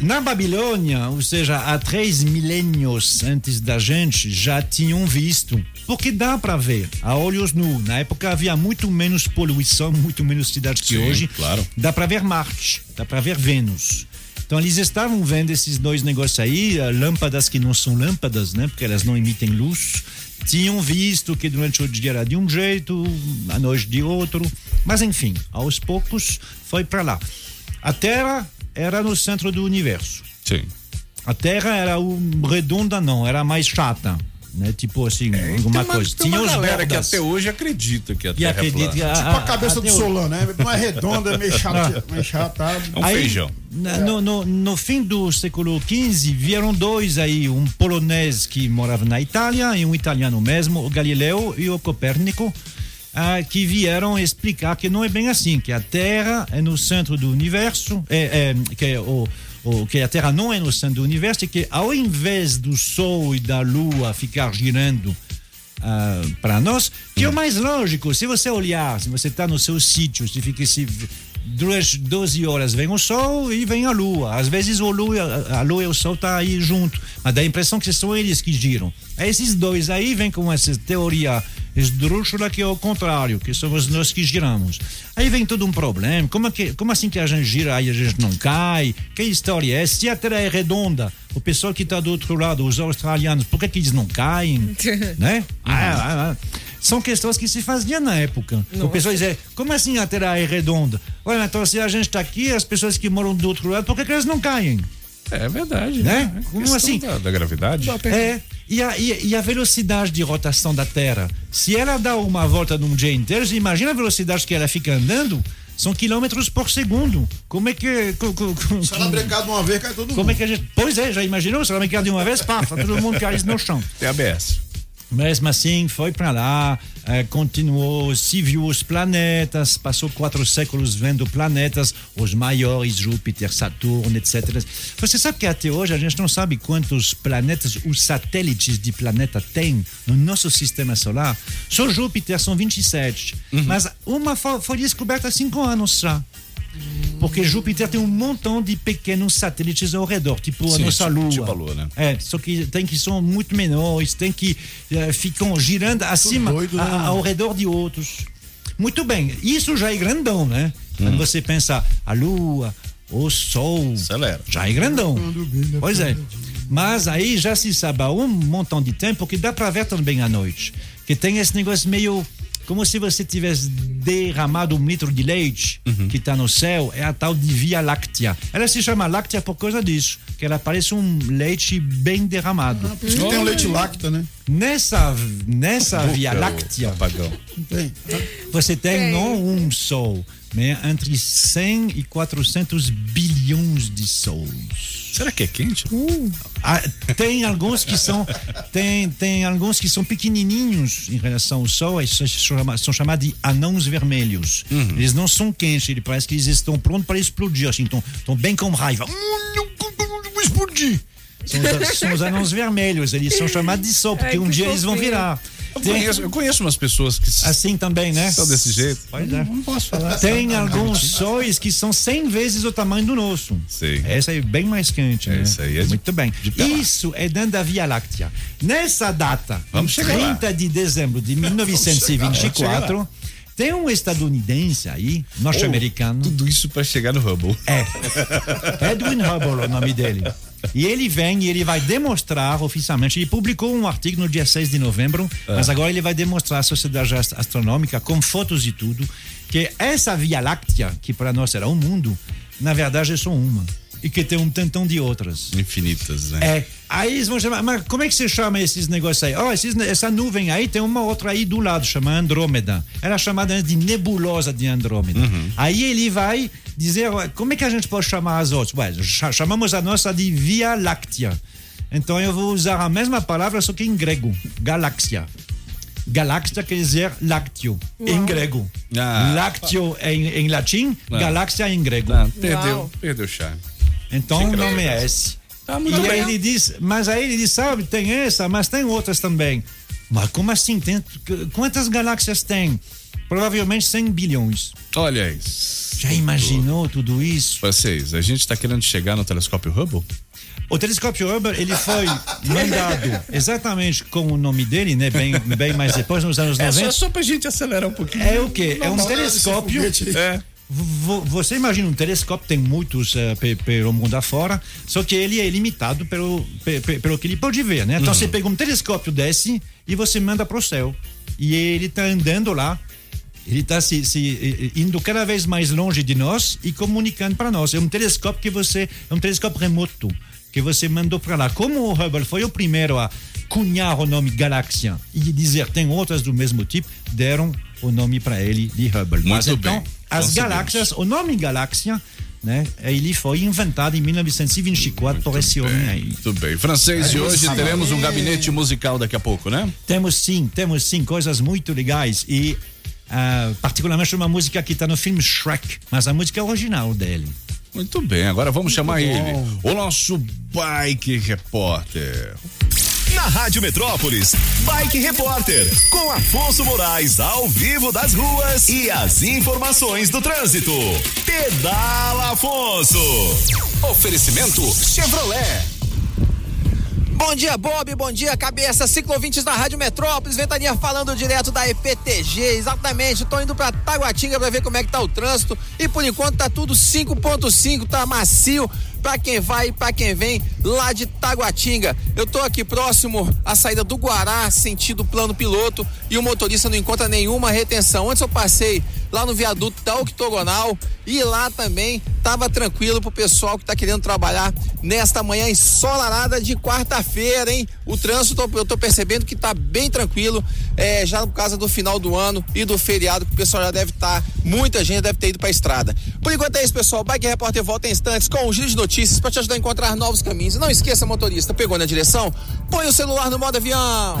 na Babilônia, ou seja, há três milênios antes da gente, já tinham visto. Porque dá para ver, a olhos nus. Na época havia muito menos poluição, muito menos cidade que Sim, hoje. claro. Dá para ver Marte, dá para ver Vênus. Então eles estavam vendo esses dois negócios aí, eh, lâmpadas que não são lâmpadas, né? Porque elas não emitem luz. Tinham visto que durante o dia era de um jeito, à noite de outro. Mas enfim, aos poucos foi para lá. A Terra era no centro do universo. Sim. A Terra era o redonda, não, era mais chata. Né? Tipo assim, alguma Tem uma, coisa. tem uma Tinha os galera que bordas. até hoje acredita que a E Terra acredita é que plana. a- Tipo a cabeça do até o- Solano, né? Não é redonda, é meio chata, meio chatado. Aí, na- No, no, no fim do século XV, vieram dois aí, um polonês que morava na Itália e um italiano mesmo, o Galileu e o Copérnico, ah, que vieram explicar que não é bem assim, que a Terra é no centro do universo, é, é, que, o, o- que a Terra não é no centro do universo e que ao invés do Sol e da Lua ficar girando para nós, que é o mais lógico. Se você olhar, se você está no seu sítio, se fica se durante 12 horas vem o sol e vem a lua. Às vezes o lua, a lua e o sol tá aí junto, mas dá a impressão que são eles que giram. Aí Esses dois aí vêm com essa teoria esdrúxula que é o contrário, que somos nós que giramos. Aí vem todo um problema. Como, é que, como assim que a gente gira e a gente não cai? Que história é? essa? Se a Terra é redonda, o pessoal que está do outro lado, os australianos, por que, que eles não caem? né? Ah, ah, ah. São questões que se faziam na época. O pessoal dizia, como assim a Terra é redonda? Olha, então se a gente está aqui, as pessoas que moram do outro lado, por que, que elas não caem? É verdade. Né? É Como questão assim? Da, da gravidade. É. E a, e, e a velocidade de rotação da Terra? Se ela dá uma volta num dia inteiro, você imagina a velocidade que ela fica andando? São quilômetros por segundo. Como é que. co- co- co- Se ela brincar de uma vez, cai todo mundo. Como é que a gente. Pois é, já imaginou? Se ela brincar de uma vez, pá, todo mundo cai no chão. Tem ABS. Mesmo assim, foi para lá, eh, continuou, se viu os planetas, passou quatro séculos vendo planetas, os maiores, Júpiter, Saturno, etc. Você sabe que até hoje a gente não sabe quantos planetas, os satélites de planeta tem no nosso sistema solar. Só Júpiter são 27, mas uma foi, foi descoberta há cinco anos já. Porque Júpiter tem um montão de pequenos satélites ao redor, tipo a Sim, nossa tipo- Lua. tipo a Lua, né? É, só que tem que são muito menores, tem que eh, ficam girando acima, doido, a- né? a- ao redor de outros. Muito bem, isso já é grandão, né? Quando você pensa a Lua, o Sol, Acelera. já é grandão. Pois é. Mas aí já se sabe há um montão de tempo que dá para ver também à noite. Que tem esse negócio meio como se você tivesse derramado um litro de leite que está no céu, é a tal de Via Láctea. Ela se chama Láctea por causa disso, que ela parece um leite bem derramado. Por isso que tem o leite lacta, né? Nessa, nessa Boca, Via Láctea, Apagão. Tem. você tem não um sol, mas entre 100 e 400 bilhões de sols. Será que é quente? Ah, tem alguns que são tem, tem alguns que são pequenininhos em relação ao sol, eles são chama- são chamados de anãos vermelhos. Eles não são quentes, ele parece que eles estão prontos para explodir, assim, estão, estão bem com raiva. Hum, vou explodir. São, os- são os anãos vermelhos, eles são chamados de sol, porque Ai, um dia eles vão virar. Eu conheço, eu conheço umas pessoas que assim também, né? são desse jeito. Pois é. Não posso falar. Tem alguns sóis que são 100 vezes o tamanho do nosso. Sim. Essa é bem mais quente, né? Esse aí é de- Muito bem. Isso é dentro da Via Láctea. Nessa data, Vamos chegar lá. 30 de dezembro de 1924, tem um estadunidense aí, norte-americano. Tudo isso para chegar no Hubble. É. Edwin Hubble é o nome dele. E ele vem e ele vai demonstrar oficialmente. Ele publicou um artigo no dia 6 de novembro, mas agora ele vai demonstrar à Sociedade Ast- Astronômica, com fotos e tudo, que essa Via Láctea, que para nós era um mundo, na verdade é só uma. E que tem um tantão de outras. Infinitas, né? É. Aí eles vão chamar, mas como é que você chama esses negócios aí? Oh, esses, essa nuvem aí tem uma outra aí do lado, chama Andrômeda. Era chamada de nebulosa de Andrômeda. Aí ele vai dizer, "Ué, como é que a gente pode chamar as outras? Ué, cha- chamamos a nossa de Via Láctea. Então eu vou usar a mesma palavra, só que em grego, galáxia. Galáxia quer dizer lácteo, em grego. Ah. Lácteo em, em latim, Ah. galáxia em grego. Não, perdeu, perdeu o charme. Então o nome é esse. Tá muito e aí bem. ele diz, mas aí ele diz, sabe, tem essa, mas tem outras também. Mas como assim? Tem, quantas galáxias tem? Provavelmente 100 bilhões. Olha isso. Já imaginou tudo isso? Vocês, a gente está querendo chegar no telescópio Hubble? O telescópio Hubble, ele foi mandado exatamente com o nome dele, né? Bem, bem mais depois, nos anos É 90. só, só pra gente acelerar um pouquinho. É o quê? É um Normal. telescópio. É. Vo- Você imagina um telescópio, tem muitos eh, pe- pelo mundo afora, só que ele é limitado pelo, pe- pe- pelo que ele pode ver, né? Então Uhum. você pega um telescópio desse e você manda para o céu. E ele está andando lá, ele está se, se, eh, indo cada vez mais longe de nós e comunicando para nós. É um telescópio que você. É um telescópio remoto que você mandou para lá. Como o Hubble foi o primeiro a cunhar o nome galáxia e dizer tem outras do mesmo tipo, deram o nome para ele de Hubble. Mas Muito então, bem. As galáxias, o nome galáxia, né? Ele foi inventado em 1924 por esse homem aí. Muito bem. Francês, e hoje teremos um gabinete musical daqui a pouco, né? Temos sim, temos sim coisas muito legais e ah, particularmente uma música que está no filme Shrek, mas a música é original dele. Muito bem, agora vamos chamar ele, o nosso bike repórter. Na Rádio Metrópolis, Bike Repórter, com Afonso Moraes ao vivo das ruas e as informações do trânsito. Pedala Afonso. Oferecimento Chevrolet. Bom dia, Bob. Bom dia, cabeça. Ciclovintes da Rádio Metrópolis. Ventania falando direto da EPTG. Exatamente. Tô indo pra Taguatinga pra ver como é que tá o trânsito. E por enquanto tá tudo 5.5, tá macio pra quem vai e pra quem vem lá de Taguatinga. Eu tô aqui próximo à saída do Guará, sentido plano piloto, e o motorista não encontra nenhuma retenção. Antes eu passei lá no viaduto da Octogonal e lá também tava tranquilo pro pessoal que tá querendo trabalhar nesta manhã ensolarada de quarta-feira, hein? O trânsito eu tô percebendo que tá bem tranquilo, é, já por causa do final do ano e do feriado, que o pessoal já deve estar, muita gente deve ter ido pra estrada. Por enquanto é isso, pessoal. Bike Repórter volta em instantes com um giro de notícias para te ajudar a encontrar novos caminhos. Não esqueça, motorista, pegou na direção? Põe o celular no modo avião.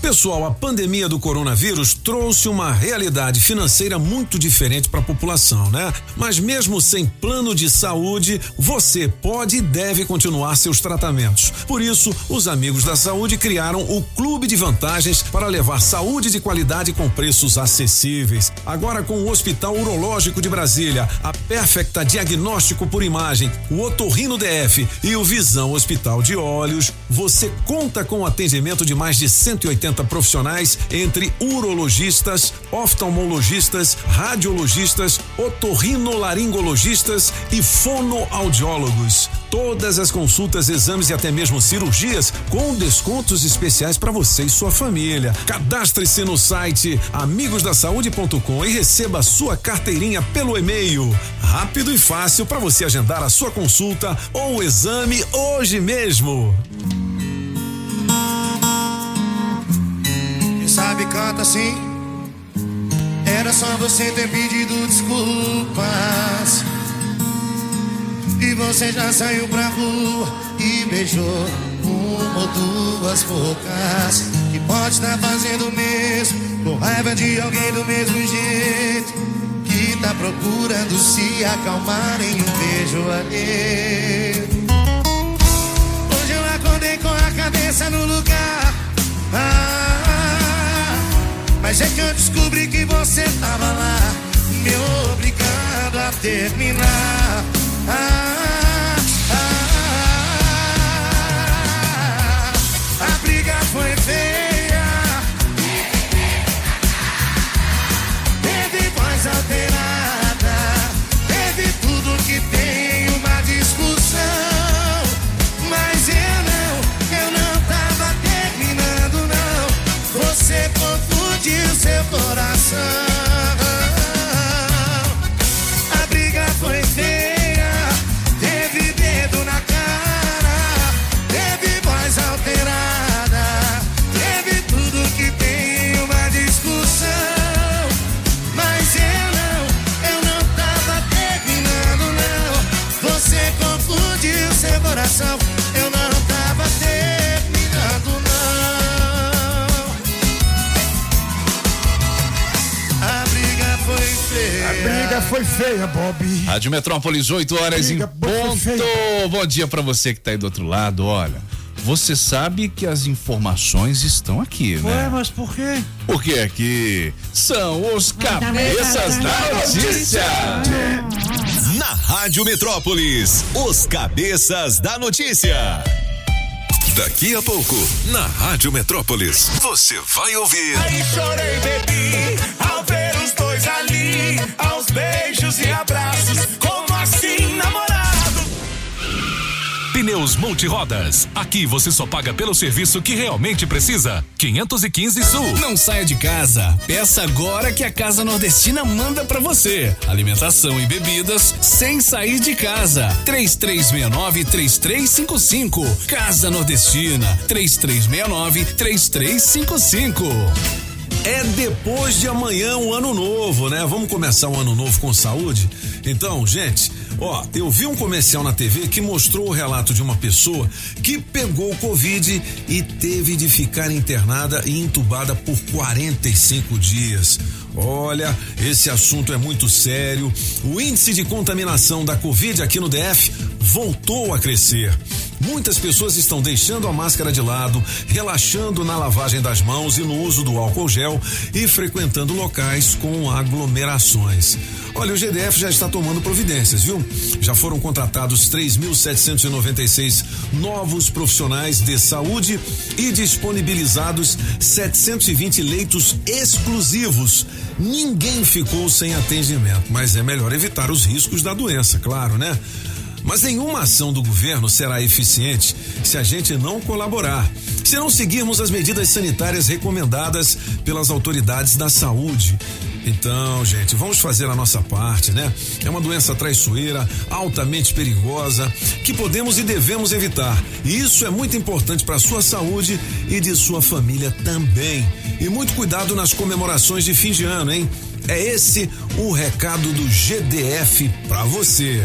Pessoal, a pandemia do coronavírus trouxe uma realidade financeira muito diferente para a população, né? Mas mesmo sem plano de saúde, você pode e deve continuar seus tratamentos. Por isso, os amigos da saúde criaram o Clube de Vantagens para levar saúde de qualidade com preços acessíveis. Agora com o Hospital Urológico de Brasília, a Perfecta Diagnóstico por Imagem, o Otorrino DF e o Visão Hospital de Olhos, você conta com o atendimento de mais de 180 profissionais entre urologistas, oftalmologistas, radiologistas, otorrinolaringologistas e fonoaudiólogos. Todas as consultas, exames e até mesmo cirurgias com descontos especiais para você e sua família. Cadastre-se no site amigosdasaude.com e receba sua carteirinha pelo e-mail. Rápido e fácil para você agendar a sua consulta ou exame hoje mesmo. Sabe canta assim. Era só você ter pedido desculpas. E você já saiu pra rua e beijou uma ou duas bocas. Que pode estar fazendo o mesmo, com raiva de alguém do mesmo jeito. Que tá procurando se acalmar em um beijo alheio. Hoje eu acordei com a cabeça no lugar. Ah, mas é que eu descobri que você tava lá, me obrigando a terminar. Ah, coração. A briga foi feia, teve dedo na cara, teve voz alterada, teve tudo que tem em uma discussão. Mas eu não, eu não tava terminando, não. Você confundiu seu coração, foi feia, Bob. Rádio Metrópolis, 8 horas em Briga ponto. Bom dia pra você que tá aí do outro lado. Olha, você sabe que as informações estão aqui, Ué, né? mas por quê? Porque aqui são os cabeças da notícia. Na Rádio Metrópolis, os cabeças da notícia. Daqui a pouco, na Rádio Metrópolis, você vai ouvir. Aí chorei, bebi, ao ver os dois ali, aos beijos e abraços, como assim, namorado? Pneus Multirodas. Aqui você só paga pelo serviço que realmente precisa. 515 Sul. Não saia de casa. Peça agora que a Casa Nordestina manda pra você. Alimentação e bebidas sem sair de casa. 3369-3355. Casa Nordestina. 3369-3355. É depois de amanhã um ano novo, né? Vamos começar um ano novo com saúde? Então, gente, ó, eu vi um comercial na TV que mostrou o relato de uma pessoa que pegou o Covid e teve de ficar internada e entubada por 45 dias. Olha, esse assunto é muito sério. O índice de contaminação da Covid aqui no DF voltou a crescer. Muitas pessoas estão deixando a máscara de lado, relaxando na lavagem das mãos e no uso do álcool gel e frequentando locais com aglomerações. Olha, o GDF já está tomando providências, viu? Já foram contratados 3.796 novos profissionais de saúde e disponibilizados 720 leitos exclusivos. Ninguém ficou sem atendimento, mas é melhor evitar os riscos da doença, claro, né? Mas nenhuma ação do governo será eficiente se a gente não colaborar, se não seguirmos as medidas sanitárias recomendadas pelas autoridades da saúde. Então, gente, vamos fazer a nossa parte, né? É uma doença traiçoeira, altamente perigosa, que podemos e devemos evitar. E isso é muito importante para a sua saúde e de sua família também. E muito cuidado nas comemorações de fim de ano, hein? É esse o recado do GDF para você.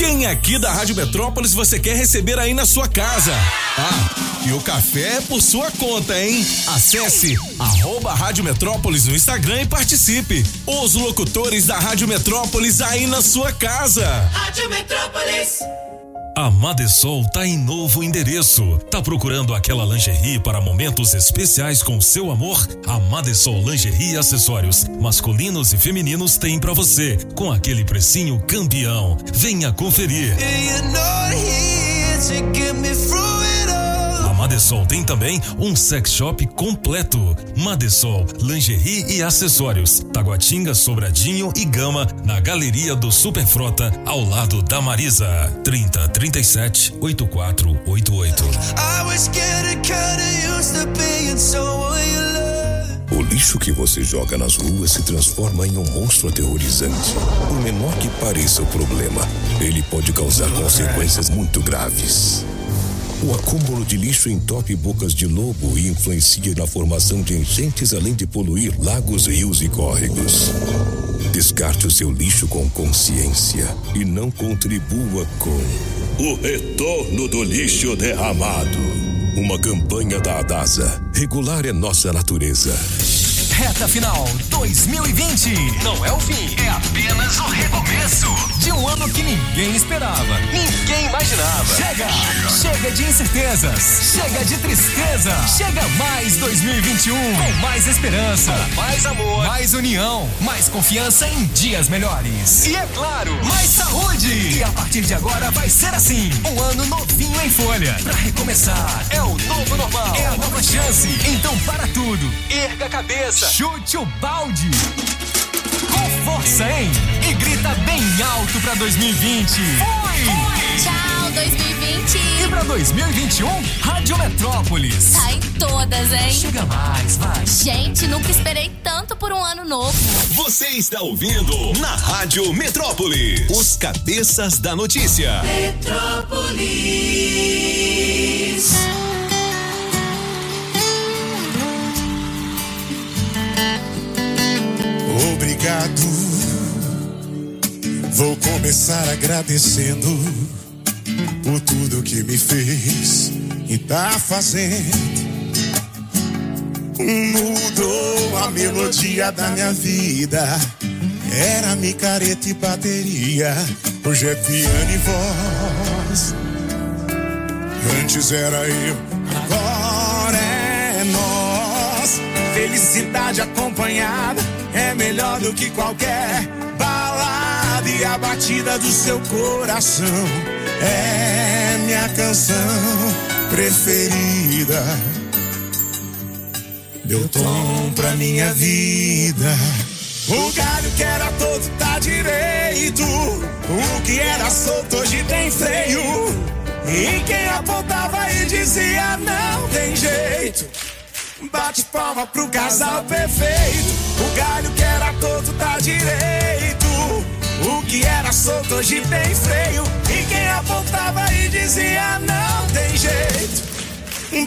Quem aqui da Rádio Metrópolis você quer receber aí na sua casa? Ah, e o café é por sua conta, hein? Acesse arroba Rádio Metrópolis no Instagram e participe. Os locutores da Rádio Metrópolis aí na sua casa. Rádio Metrópolis. A Madesol tá em novo endereço. Tá procurando aquela lingerie para momentos especiais com seu amor? A Madesol Lingerie e Acessórios, masculinos e femininos tem para você, com aquele precinho campeão. Venha conferir. Madesol tem também um sex shop completo. Madesol, lingerie e acessórios. Taguatinga, Sobradinho e Gama, na Galeria do Superfrota, ao lado da Marisa. 30 37 8488. O lixo que você joga nas ruas se transforma em um monstro aterrorizante. Por menor que pareça o problema, ele pode causar consequências muito graves. O acúmulo de lixo entope bocas de lobo e influencia na formação de enchentes, além de poluir lagos, rios e córregos. Descarte o seu lixo com consciência e não contribua com o retorno do lixo derramado. Uma campanha da Adasa. Regular é nossa natureza. Reta final 2020. Não é o fim, é apenas o recomeço de um ano que ninguém esperava, ninguém imaginava. Chega! Chega de incertezas, chega de tristeza, chega mais 2021 com mais esperança, com mais amor, mais união, mais confiança em dias melhores. E é claro, mais saúde! E a partir de agora vai ser assim: um ano novinho em folha. Pra recomeçar, é o novo normal, é a nova chance. Então para tudo, erga a cabeça, chute o balde. Com força, hein? E grita bem alto pra 2020. Fui! Tchau, 2020. E pra 2021, Rádio Metrópolis. Tá em todas, hein? Chega mais, vai. Gente, nunca esperei tanto por um ano novo. Você está ouvindo na Rádio Metrópolis. Os cabeças da notícia. Metrópolis. Obrigado. Vou começar agradecendo por tudo que me fez e tá fazendo. Mudou a melodia da minha vida. Era micareta e bateria, hoje é piano e voz. Antes era eu, agora é nós. Felicidade acompanhada é melhor do que qualquer balada e a batida do seu coração é minha canção preferida. Deu tom pra minha vida. O galho que era todo tá direito. O que era solto hoje tem freio. E quem apontava e dizia não tem jeito. Bate palma pro casal perfeito. O galho que era todo tá direito. O que era solto hoje tem freio. E quem apontava e dizia não tem jeito.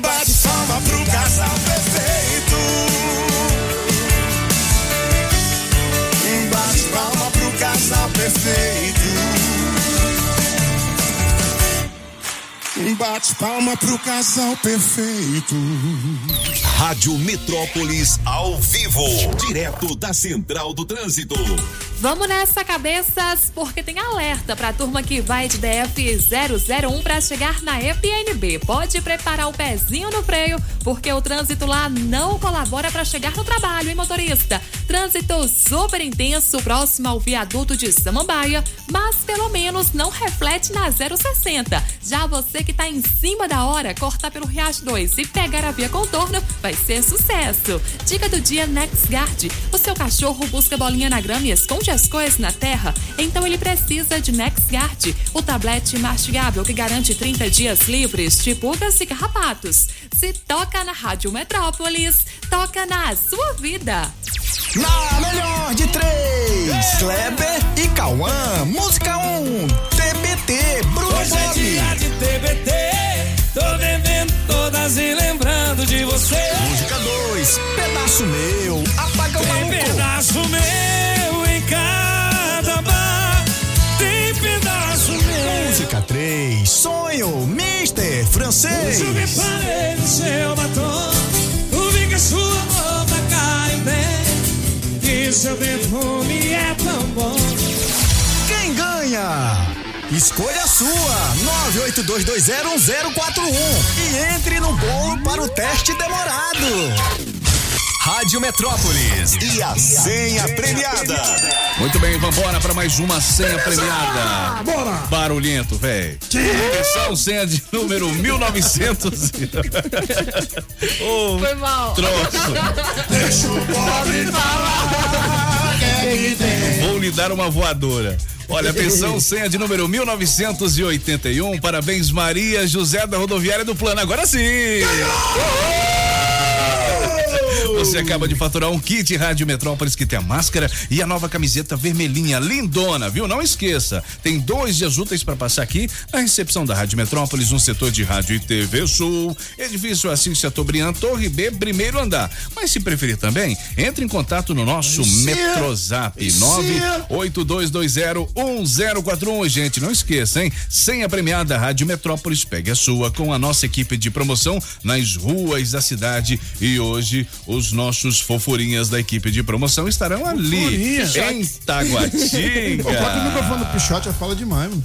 Bate palma pro casal perfeito. Bate palma pro casal perfeito. Bate palma pro casal perfeito. Rádio Metrópolis ao vivo, direto da Central do Trânsito. Vamos nessa, cabeças, porque tem alerta pra turma que vai de DF 001 pra chegar na EPNB. Pode preparar o pezinho no freio, porque o trânsito lá não colabora pra chegar no trabalho, hein, motorista? Trânsito super intenso próximo ao viaduto de Samambaia, mas pelo menos não reflete na 060. Já você que tá em cima da hora, cortar pelo Riacho 2 e pegar a via contorno, vai ser sucesso. Dica do dia NexGuard. O seu cachorro busca bolinha na grama e esconde as coisas na terra? Então ele precisa de NexGuard, o tablete mastigável que garante 30 dias livres de pulgas e carrapatos. Se toca na Rádio Metrópolis, toca na sua vida. Na melhor de três, Kleber e Cauã. Música 1, um, TBT, Bruno Hoje é Bob. dia de TBT, tô bebendo todas e lembrando de você. Música 2, Pedaço Meu, Apaga o Tem Maluco. pedaço meu em cada bar, tem pedaço meu. Música 3, Sonho, Mister Francês. Hoje eu me parei no seu batom, o vi que a sua boca cai bem, e seu perfume é tão bom. Quem ganha? Escolha a sua, 982201041 e entre no bolo para o teste demorado. Rádio Metrópolis. E a senha premiada. Muito bem, vambora para mais uma senha premiada. Bora! Barulhento, velho. Atenção, senha de número 1900. Ô, Foi mal. troço. Deixa o pobre falar. Vou lhe dar uma voadora. Olha, atenção, senha de número 1981. Parabéns, Maria José da Rodoviária do Plano. Agora sim! Você acaba de faturar um kit Rádio Metrópolis que tem a máscara e a nova camiseta vermelhinha, lindona, viu? Não esqueça, tem dois dias úteis para passar aqui na recepção da Rádio Metrópolis, no setor de rádio e TV Sul, edifício Assis Chateaubriand, Torre B, primeiro andar. Mas se preferir também, entre em contato no nosso Sim. Metrozap Sim. 982201041. Gente, não esqueça, hein? Senha premiada Rádio Metrópolis, pegue a sua com a nossa equipe de promoção nas ruas da cidade. E hoje, os nossos fofurinhas da equipe de promoção estarão ali Fofurinha. em Corta o microfone Taguatinga. do Pichote, já fala demais, mano.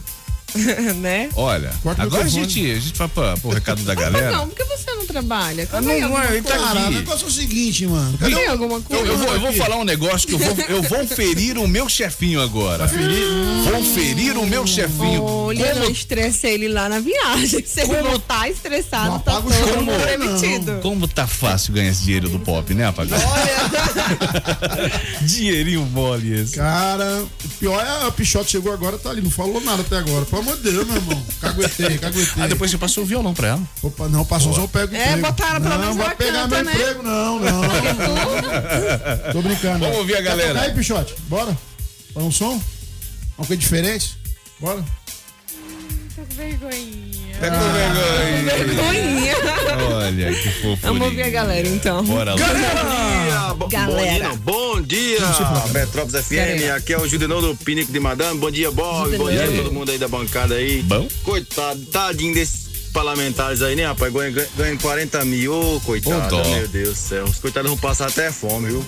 né? Olha, Corta o agora a microfone. gente, a gente vai pra, pro recado da galera. não, porque você não trabalha? Ah, Conta não, não, ele tá aqui. O negócio é o seguinte, mano. Tem Cadê alguma Eu, coisa? eu vou, eu vou falar um negócio que eu vou, eu vou ferir o meu chefinho agora. Vou ferir o meu chefinho. Olha, não estresse ele lá na viagem. Se ele Como- voltar estressado, Não tá todo choro, mundo não. Como tá fácil ganhar esse dinheiro do pop, né, apagão? Dinheirinho mole esse. Cara, o pior é a Pichote chegou agora, tá ali, não falou nada até agora. Pelo amor de Deus, meu irmão. Caguetei, caguetei. Ah, depois você passou o violão pra ela. Opa, não, passou só eu pego É, emprego. botaram pelo Não, menos vai uma pegar canta, meu né? emprego, não, não. Tô brincando. Vamos ouvir a galera. tocar aí, Pichote? Bora? Para um som? Uma coisa diferente? Bora? Tô com vergonhinha. Tá com Vergonhinha. Olha que fofo. Vamos ouvir a galera, então. Bora lá. Galera! Bo- Galera. Bom dia, não. Bom dia, Metrópolis FM. Galera. Aqui é o Judenão do Pinico de Madame. Bom dia, Bob. Bom dia a todo mundo aí da bancada aí. Bom? Coitado, tadinho desses parlamentares aí, né, rapaz? Ganham, ganham 40 mil. Ô, coitado, Ô, meu Deus do céu. Os coitados vão passar até fome, viu?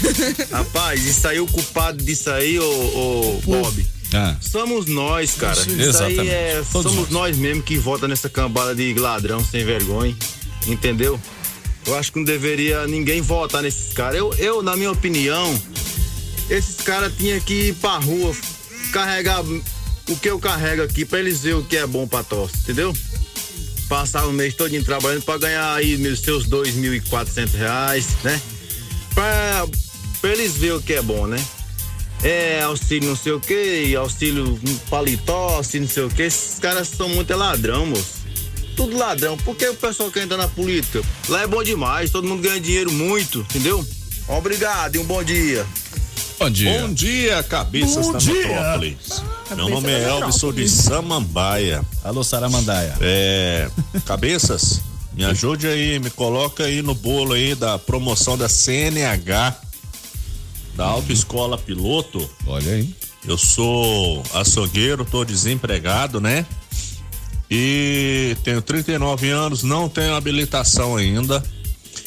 rapaz, isso aí, o culpado disso aí, ô, ô Bob. Ah, Somos nós, cara. Isso Exatamente. aí é. Todos somos nós mesmo que vota nessa cambada de ladrão sem vergonha. Entendeu? Eu acho que não deveria ninguém votar nesses caras. Eu, eu, na minha opinião, esses caras tinham que ir pra rua carregar o que eu carrego aqui pra eles verem o que é bom pra tosse, entendeu? Passar o mês todinho trabalhando pra ganhar aí meus seus dois mil e quatrocentos reais, né? Pra, eles verem o que é bom, né? É, auxílio não sei o que, auxílio paletó, auxílio não sei o que. Esses caras são muito é ladrão, moço. Tudo ladrão. Por que o pessoal quer entrar na política? Lá é bom demais, todo mundo ganha dinheiro muito, entendeu? Obrigado e um bom dia. Bom dia. Bom dia, cabeças Bom da dia. metrópole. Meu nome é Elvis, sou de Samambaia. Alô, Saramandaia. É, cabeças, me ajude aí, me coloca aí no bolo aí da promoção da CNH, da Autoescola Piloto. Olha aí. Eu sou açougueiro, tô desempregado, né? E tenho 39 anos, não tenho habilitação ainda.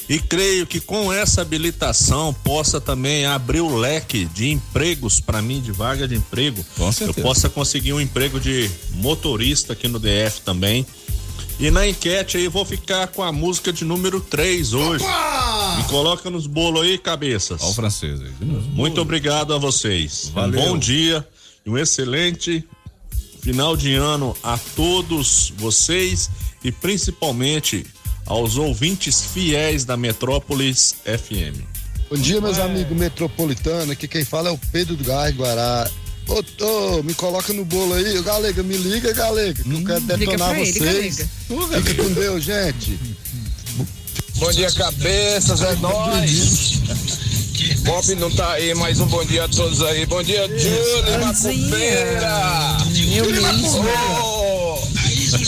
E creio que com essa habilitação possa também abrir o leque de empregos para mim, de vaga de emprego. Com Eu certeza. possa conseguir um emprego de motorista aqui no DF também. E na enquete aí vou ficar com a música de número 3 hoje. Me coloca nos bolos aí, cabeças. Olha o francês aí. Muito obrigado a vocês. Valeu. Um bom dia e um excelente final de ano a todos vocês e principalmente aos ouvintes fiéis da Metrópolis FM. Bom dia, meus amigos metropolitanos. Aqui quem fala é o Pedro do Gás Guará. Ô, ô, me coloca no bolo aí. Galega, me liga, Galega, que eu quero Liga detonar ele, vocês. Fica com Deus, gente. Bom dia, cabeças, é nóis. Bob não tá aí, mas um bom dia a todos aí. Bom dia, Júlio Macumbeira. Eu mesmo.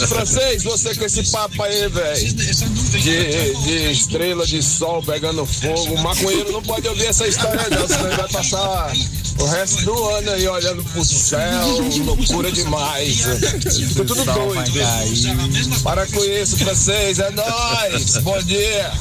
Francês, você com esse papo aí, velho. De, de estrela de sol pegando fogo. O maconheiro não pode ouvir essa história, não, senão ele vai passar o resto do ano aí olhando pro céu. Loucura demais. Fica tudo doido. Para com isso, francês, é nóis. Bom dia.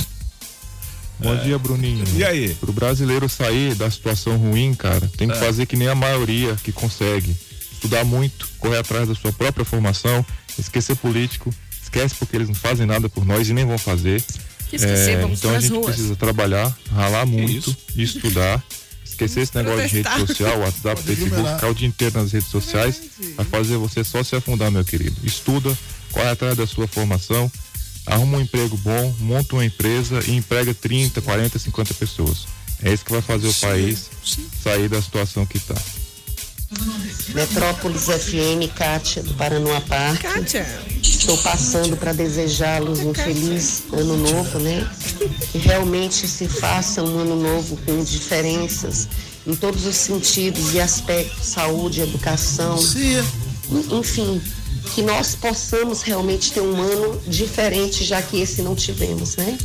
Bom dia, Bruninho. E aí? Pro brasileiro sair da situação ruim, cara, tem que É. fazer que nem a maioria que consegue. Estudar muito, correr atrás da sua própria formação, esquecer político, esquece porque eles não fazem nada por nós e nem vão fazer. Que esquecer, vamos então a gente ruas. precisa trabalhar, ralar muito, estudar, esquecer esse negócio de rede social, WhatsApp, Pode Facebook, ficar o dia inteiro nas redes sociais, vai fazer você só se afundar, meu querido. Estuda, corre atrás da sua formação, arruma um emprego bom, monta uma empresa e emprega 30, 40, 50 pessoas. É isso que vai fazer o país sair da situação que está. Metrópolis FM, Kátia, do Paranoá Kátia. Estou passando para desejá-los um feliz ano novo, né? Que realmente se faça um ano novo com diferenças em todos os sentidos e aspectos, saúde, educação. Enfim, que nós possamos realmente ter um ano diferente, já que esse não tivemos, né?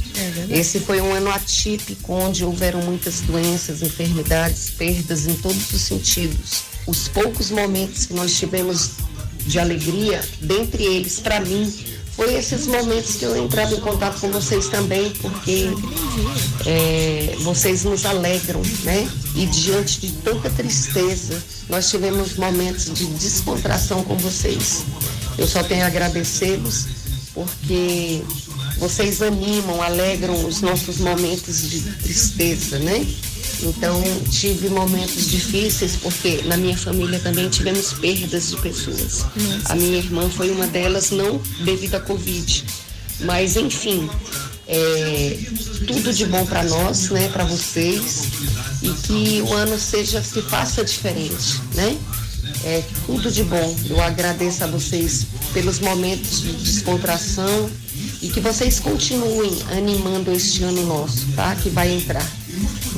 Esse foi um ano atípico, onde houveram muitas doenças, enfermidades, perdas em todos os sentidos. Os poucos momentos que nós tivemos de alegria, dentre eles, para mim, foi esses momentos que eu entrava em contato com vocês também, porque é, vocês nos alegram, né? E diante de tanta tristeza, nós tivemos momentos de descontração com vocês. Eu só tenho a agradecê-los, porque vocês animam, alegram os nossos momentos de tristeza, né? Então, tive momentos difíceis, porque na minha família também tivemos perdas de pessoas. A minha irmã foi uma delas, não devido à Covid. Mas, enfim, é, tudo de bom para nós, né, para vocês, e que o ano seja, se faça diferente, né? É, tudo de bom. Eu agradeço a vocês pelos momentos de descontração e que vocês continuem animando este ano nosso, tá? Que vai entrar.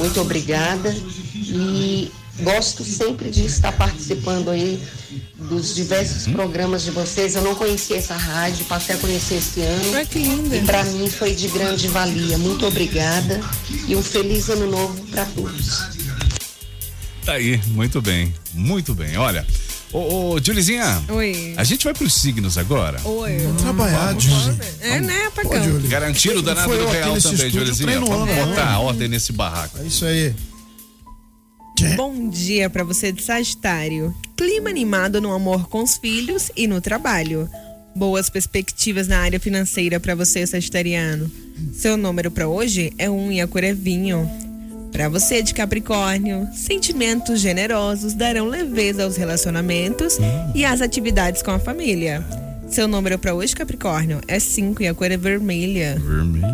Muito obrigada e gosto sempre de estar participando aí dos diversos programas de vocês. Eu não conhecia essa rádio, passei a conhecer esse ano. Ai, que linda. E para mim foi de grande valia. Muito obrigada e um feliz ano novo para todos. Tá aí, muito bem, muito bem. Olha, ô, ô Julizinha, Oi. a gente vai pros signos agora. Oi. Trabalhar, Julie. É, né, apagão? Garantir o danado do real também, Julizinha. Vamos né? botar ordem nesse barraco. É isso aí. Bom dia para você de Sagitário. Clima animado no amor com os filhos e no trabalho. Boas perspectivas na área financeira para você, Sagitariano. Seu número para hoje é um e a cor é vinho. Para você de Capricórnio, sentimentos generosos darão leveza aos relacionamentos e às atividades com a família. Seu número para hoje, Capricórnio, é 5 e a cor é vermelha.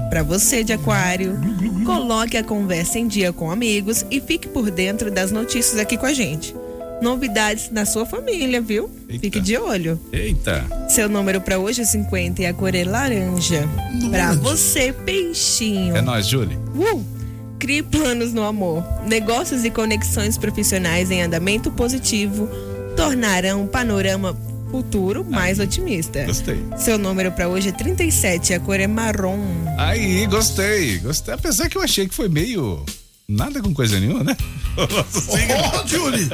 Para você de Aquário, coloque a conversa em dia com amigos e fique por dentro das notícias aqui com a gente. Novidades na sua família, viu? Fique de olho. Eita. Seu número para hoje é 50 e a cor é laranja. Para você, peixinho. É nóis, Julie. Uh! Crie planos no amor. Negócios e conexões profissionais em andamento positivo tornarão o panorama futuro mais otimista. Gostei. Seu número para hoje é 37 e a cor é marrom. Aí, gostei, gostei. Apesar que eu achei que foi meio. Nada com coisa nenhuma, né? Ô, Julie!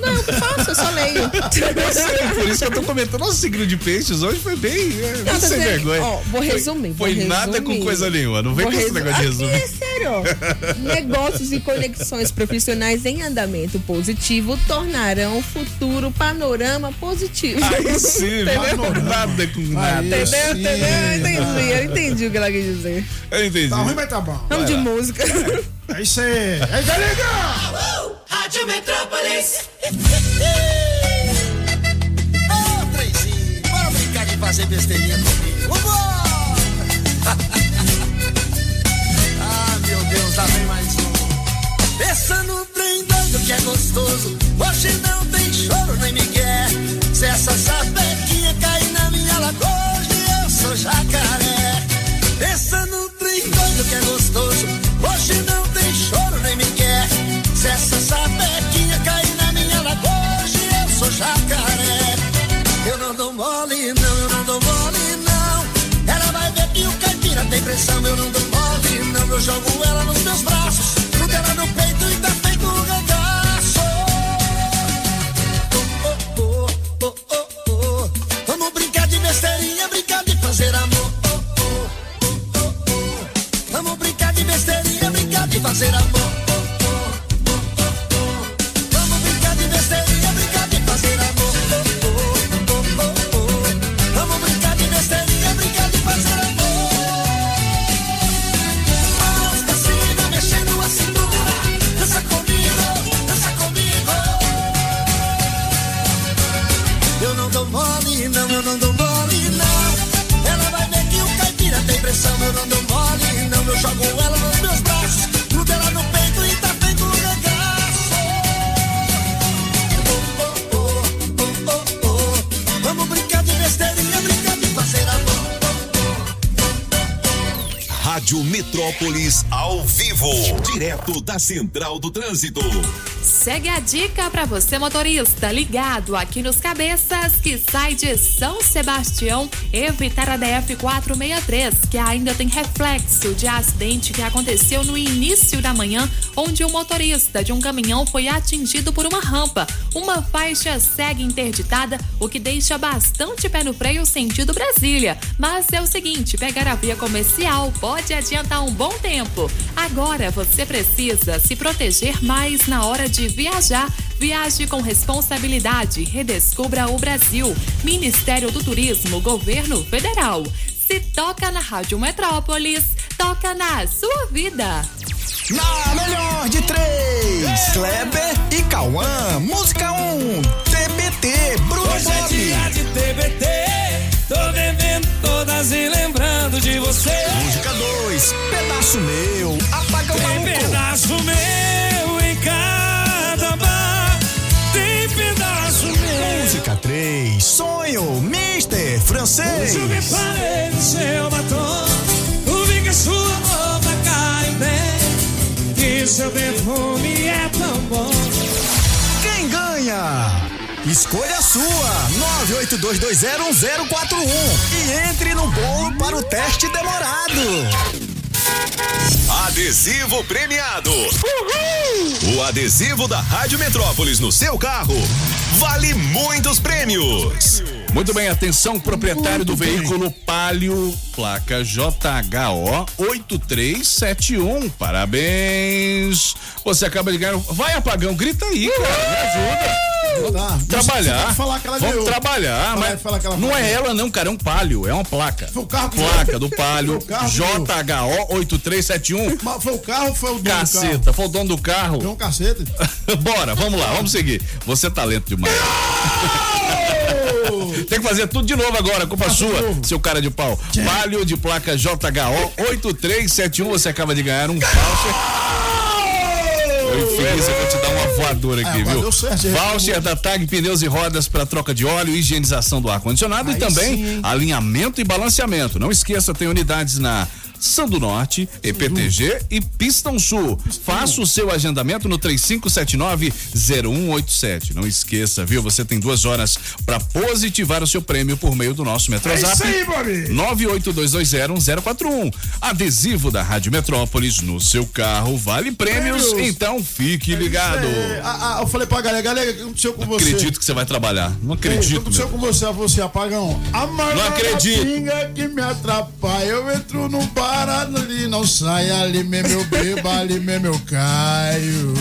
Não, eu faço, eu só leio. Eu sei, por isso que eu tô comentando. Nosso signo de peixes hoje foi bem. É, Não, não, sem dizendo- vergonha. ó, vou resumir, Foi, vou foi nada com resumir. coisa nenhuma. Não vem Vou com esse negócio de Aqui resumir. é sério. ó. Negócios e conexões profissionais em andamento positivo tornarão o futuro panorama positivo. Aí sim, Entendeu? nada com nada. Entendeu? Entendeu? Eu entendi, eu entendi o que ela quis dizer. Eu entendi. Tá ruim, mas tá bom. Vamos de música. É isso aí. Aí, galera! Rádio Metrópolis. Ô, Trenzinho, bora brincar de fazer besteirinha comigo. Vambora! ah, meu Deus, lá vem mais um. Pensa no trem doido que é gostoso. Hoje não tem choro nem migué. Se essa sapequinha cair na minha lagoa, hoje eu sou jacaré. Pensa no trem doido que é gostoso. Hoje não choro nem migué. Se essa sapequinha cair na minha lagoa, hoje eu sou jacaré. Eu não dou mole, não, eu não dou mole, não. Ela vai ver que o caipira tem pressão, eu não dou mole, não. Eu jogo ela nos meus braços, grudo ela no peito e tá fazer amor. Metrópolis ao vivo, direto da Central do Trânsito. Segue a dica para você motorista ligado aqui nos cabeças que sai de São Sebastião evitar a DF 463 que ainda tem reflexo de acidente que aconteceu no início da manhã onde o motorista de um caminhão foi atingido por uma rampa. Uma faixa segue interditada, o que deixa bastante pé no freio sentido Brasília. Mas é o seguinte, pegar a via comercial pode adiantar um bom tempo. Agora você precisa se proteger mais na hora de viajar. Viaje com responsabilidade. Redescubra o Brasil. Ministério do Turismo, Governo Federal. Se toca na Rádio Metrópolis, toca na sua vida. Na melhor de três, Kleber e Cauã. Música 1, um, TBT, Bruno Hoje é Bob. dia Música 2, Pedaço Meu, Apaga o Tem Maluco. pedaço meu em cada bar. Tem pedaço meu. Música 3, Sonho, Mister Francês. Hoje eu me parei no seu batom. O que a sua boca cai bem. E seu perfume é tão bom. Quem ganha? Escolha a sua, 982201041 e entre no bolo para o teste demorado. Adesivo premiado. O adesivo da Rádio Metrópolis no seu carro vale muitos prêmios. Muito bem, atenção, proprietário do veículo Palio, placa JHO 8371. Parabéns! Você acaba de ganhar. Vai, apagão, grita aí, cara, me ajuda. Tá, trabalhar. falar que ela Vamos ganhou. trabalhar, mas fala que ela não ganhou. é ela não, cara, é um Palio, é uma placa. Foi o carro que Placa do Palio ganhou. JHO 8371. Mas foi o carro foi o dono do carro? Caceta, foi o dono do carro. Deu um cacete. Bora, vamos lá, vamos seguir. Você é talento demais. Tem que fazer tudo de novo agora, culpa sua, seu cara de pau. Palio de placa JHO 8371, você acaba de ganhar um voucher. Ô, infeliz, eu vou te dar uma voadora aqui, É, viu? certo, Voucher da TAG Pneus e Rodas para troca de óleo, higienização do ar-condicionado e também sim, alinhamento e balanceamento. Não esqueça, tem unidades na São do Norte, EPTG e Pistão Sul. Faça o seu agendamento no 3579-0187. Não esqueça, viu? Você tem duas horas para positivar o seu prêmio por meio do nosso Metrozap. É isso aí, Bob. 982201041. Adesivo da Rádio Metrópolis no seu carro vale prêmios, Prêmios. então fique ligado. É, ah, ah, eu falei pra galera, galera, o que aconteceu com você? Acredito que você vai trabalhar. Não Ei, O que acredito. aconteceu com você, você apagão? A Não acredito. que me atrapalha. Eu entro num bar ali, não sai ali mesmo eu bebo, ali mesmo eu caio.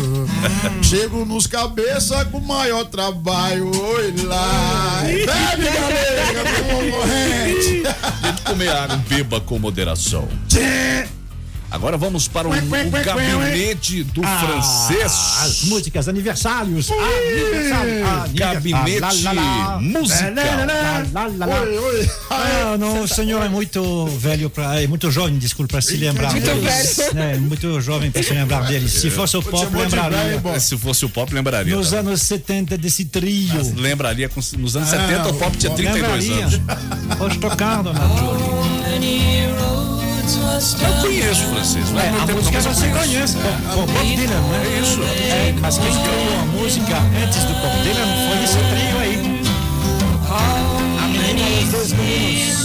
Chego nos cabeça com maior trabalho. Oi lá. Bebe, galera, com concorrente. Tem que comer água, beba com moderação. Agora vamos para o, o gabinete do Ah, francês. As músicas, aniversários. Aniversário. aniversário. Gabinete Ah, lá, lá, lá. musical. Oi, oi. Ah, não, o senhor é muito velho para, é muito jovem, desculpa, para se lembrar Muito deles. É, muito jovem para se lembrar deles. Se fosse o pop, lembraria. Se fosse o pop, lembraria. Nos anos 70 desse trio. Mas lembraria, com- nos anos Ah, 70 o pop tinha 32 lembraria. anos. Pode tocar, dona Eu conheço o francês, mas É, a música você conhece, Bob, Bob Dylan, né? É isso. É, mas quem criou a música antes do Bob Dylan foi esse trio aí. A menina e os dois meninos.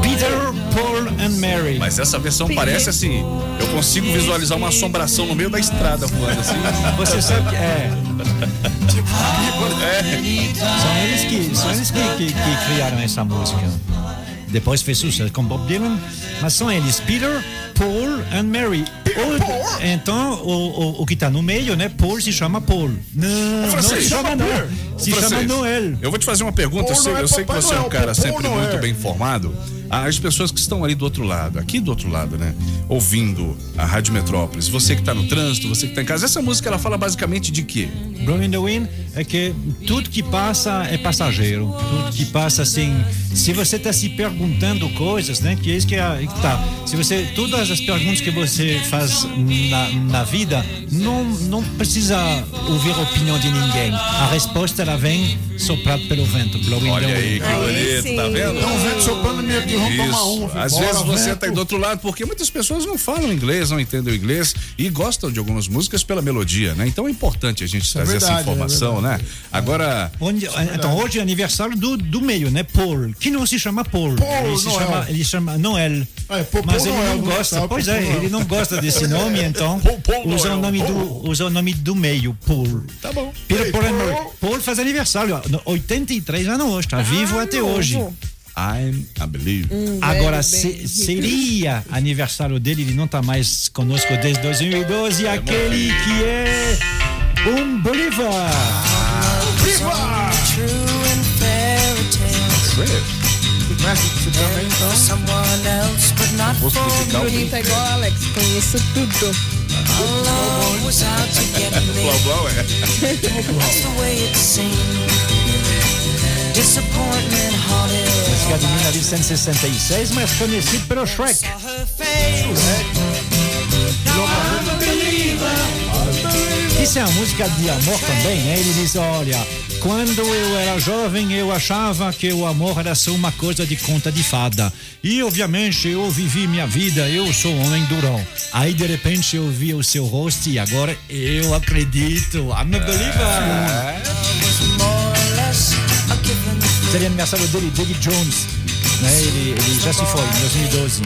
Peter, Paul and Mary. Mas essa versão parece assim. Eu consigo visualizar uma assombração no meio da estrada voando assim. Você sabe que é. É. São eles que, são eles que, que, que criaram essa música. Depois fez sucesso com Bob Dylan, mas são eles, Peter, Paul and Mary. O- então, o, o, o que está no meio, né? Paul se chama Paul. Não, não Francês. se chama não. Se Francês, chama Noel. Eu vou te fazer uma pergunta. Eu sei, não é eu sei que você é um Noel, cara sempre não muito é. bem informado. As pessoas que estão ali do outro lado, aqui do outro lado, né? Ouvindo a Rádio Metrópolis, você que está no trânsito, você que está em casa, essa música ela fala basicamente de quê? Blowing the Wind é que tudo que passa é passageiro. Tudo que passa assim. Se você está se perguntando coisas, né? Que é isso que é, que tá. Se você. Todas as perguntas que você faz na, na vida, não, não precisa ouvir a opinião de ninguém. A resposta ela vem soprado pelo vento. Olha aí, que bonito, tá vendo? Tem um vento soprando meio tomar Isso. um. Às Bora, vezes você vento. tá aí do outro lado, porque muitas pessoas não falam inglês, não entendem o inglês e gostam de algumas músicas pela melodia, né? Então é importante a gente trazer essa verdade, informação, é né? Agora. Onde- então, hoje é aniversário do, do meio, né? Paul, que não se chama Paul. Paul ele, se Noel. chama, ele chama Noel. mas ele Noel, não não gosta, sabe, pois Paul é, Noel. ele não gosta desse nome, então usa o nome, do, usa o nome do meio, Paul. Tá bom. Peter Paul. Paul faz aniversário, ó, no- 83 anos hoje, tá vivo até hoje. I'm a believer. Agora, se- seria aniversário dele, ele não tá mais conosco desde 2012, aquele que é um Believer. Someone else, but not for me. Bonita igual Alex, conheço tudo. Love was out to get me. Blá, é. That's the way it seemed. Disappointment haunted. Música de 1966, mas conhecido pelo Shrek. Isso é uma música de amor também, né? Ele diz, olha, quando eu era jovem eu achava que o amor era só uma coisa de conta de fada. E obviamente eu vivi minha vida, eu sou um homem durão. Aí de repente eu vi o seu rosto e agora eu acredito. I'm a believer. Seria aniversário dele, David Jones. Né? Ele, ele já se foi em 2012.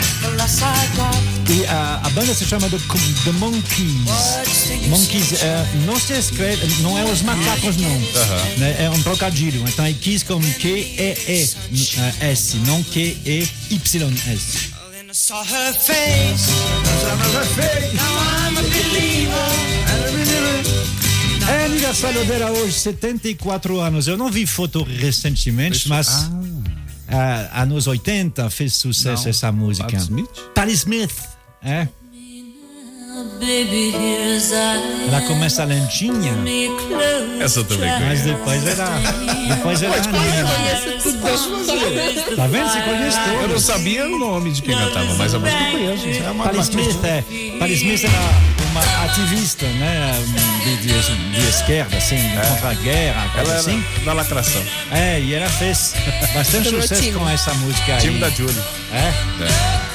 E a, a banda se chama The, The Monkeys. Monkeys é, não se escreve, não é os macacos não. Né? É um trocadilho. Então é Kiss com Q-E-E-S, não Q-E-Y-S. Saw her face. Now I'm a believer. É aniversário dela hoje, 74 anos. Eu não vi foto recentemente, mas ah, anos 80 fez sucesso Não. essa música. Patti Smith? Smith, é. Ela começa lentinha. Essa eu também mas conheço. depois ela, depois anima. Tá vendo? Você conhece Eu não sabia o nome de quem cantava, mas a música eu conheço. É uma Patti Smith, é. Patti Smith era uma ativista, né, de, de, de esquerda, assim, contra a guerra, Ela era assim. da lacração. É, e ela fez bastante sucesso com essa música aí. Time da Julie. É.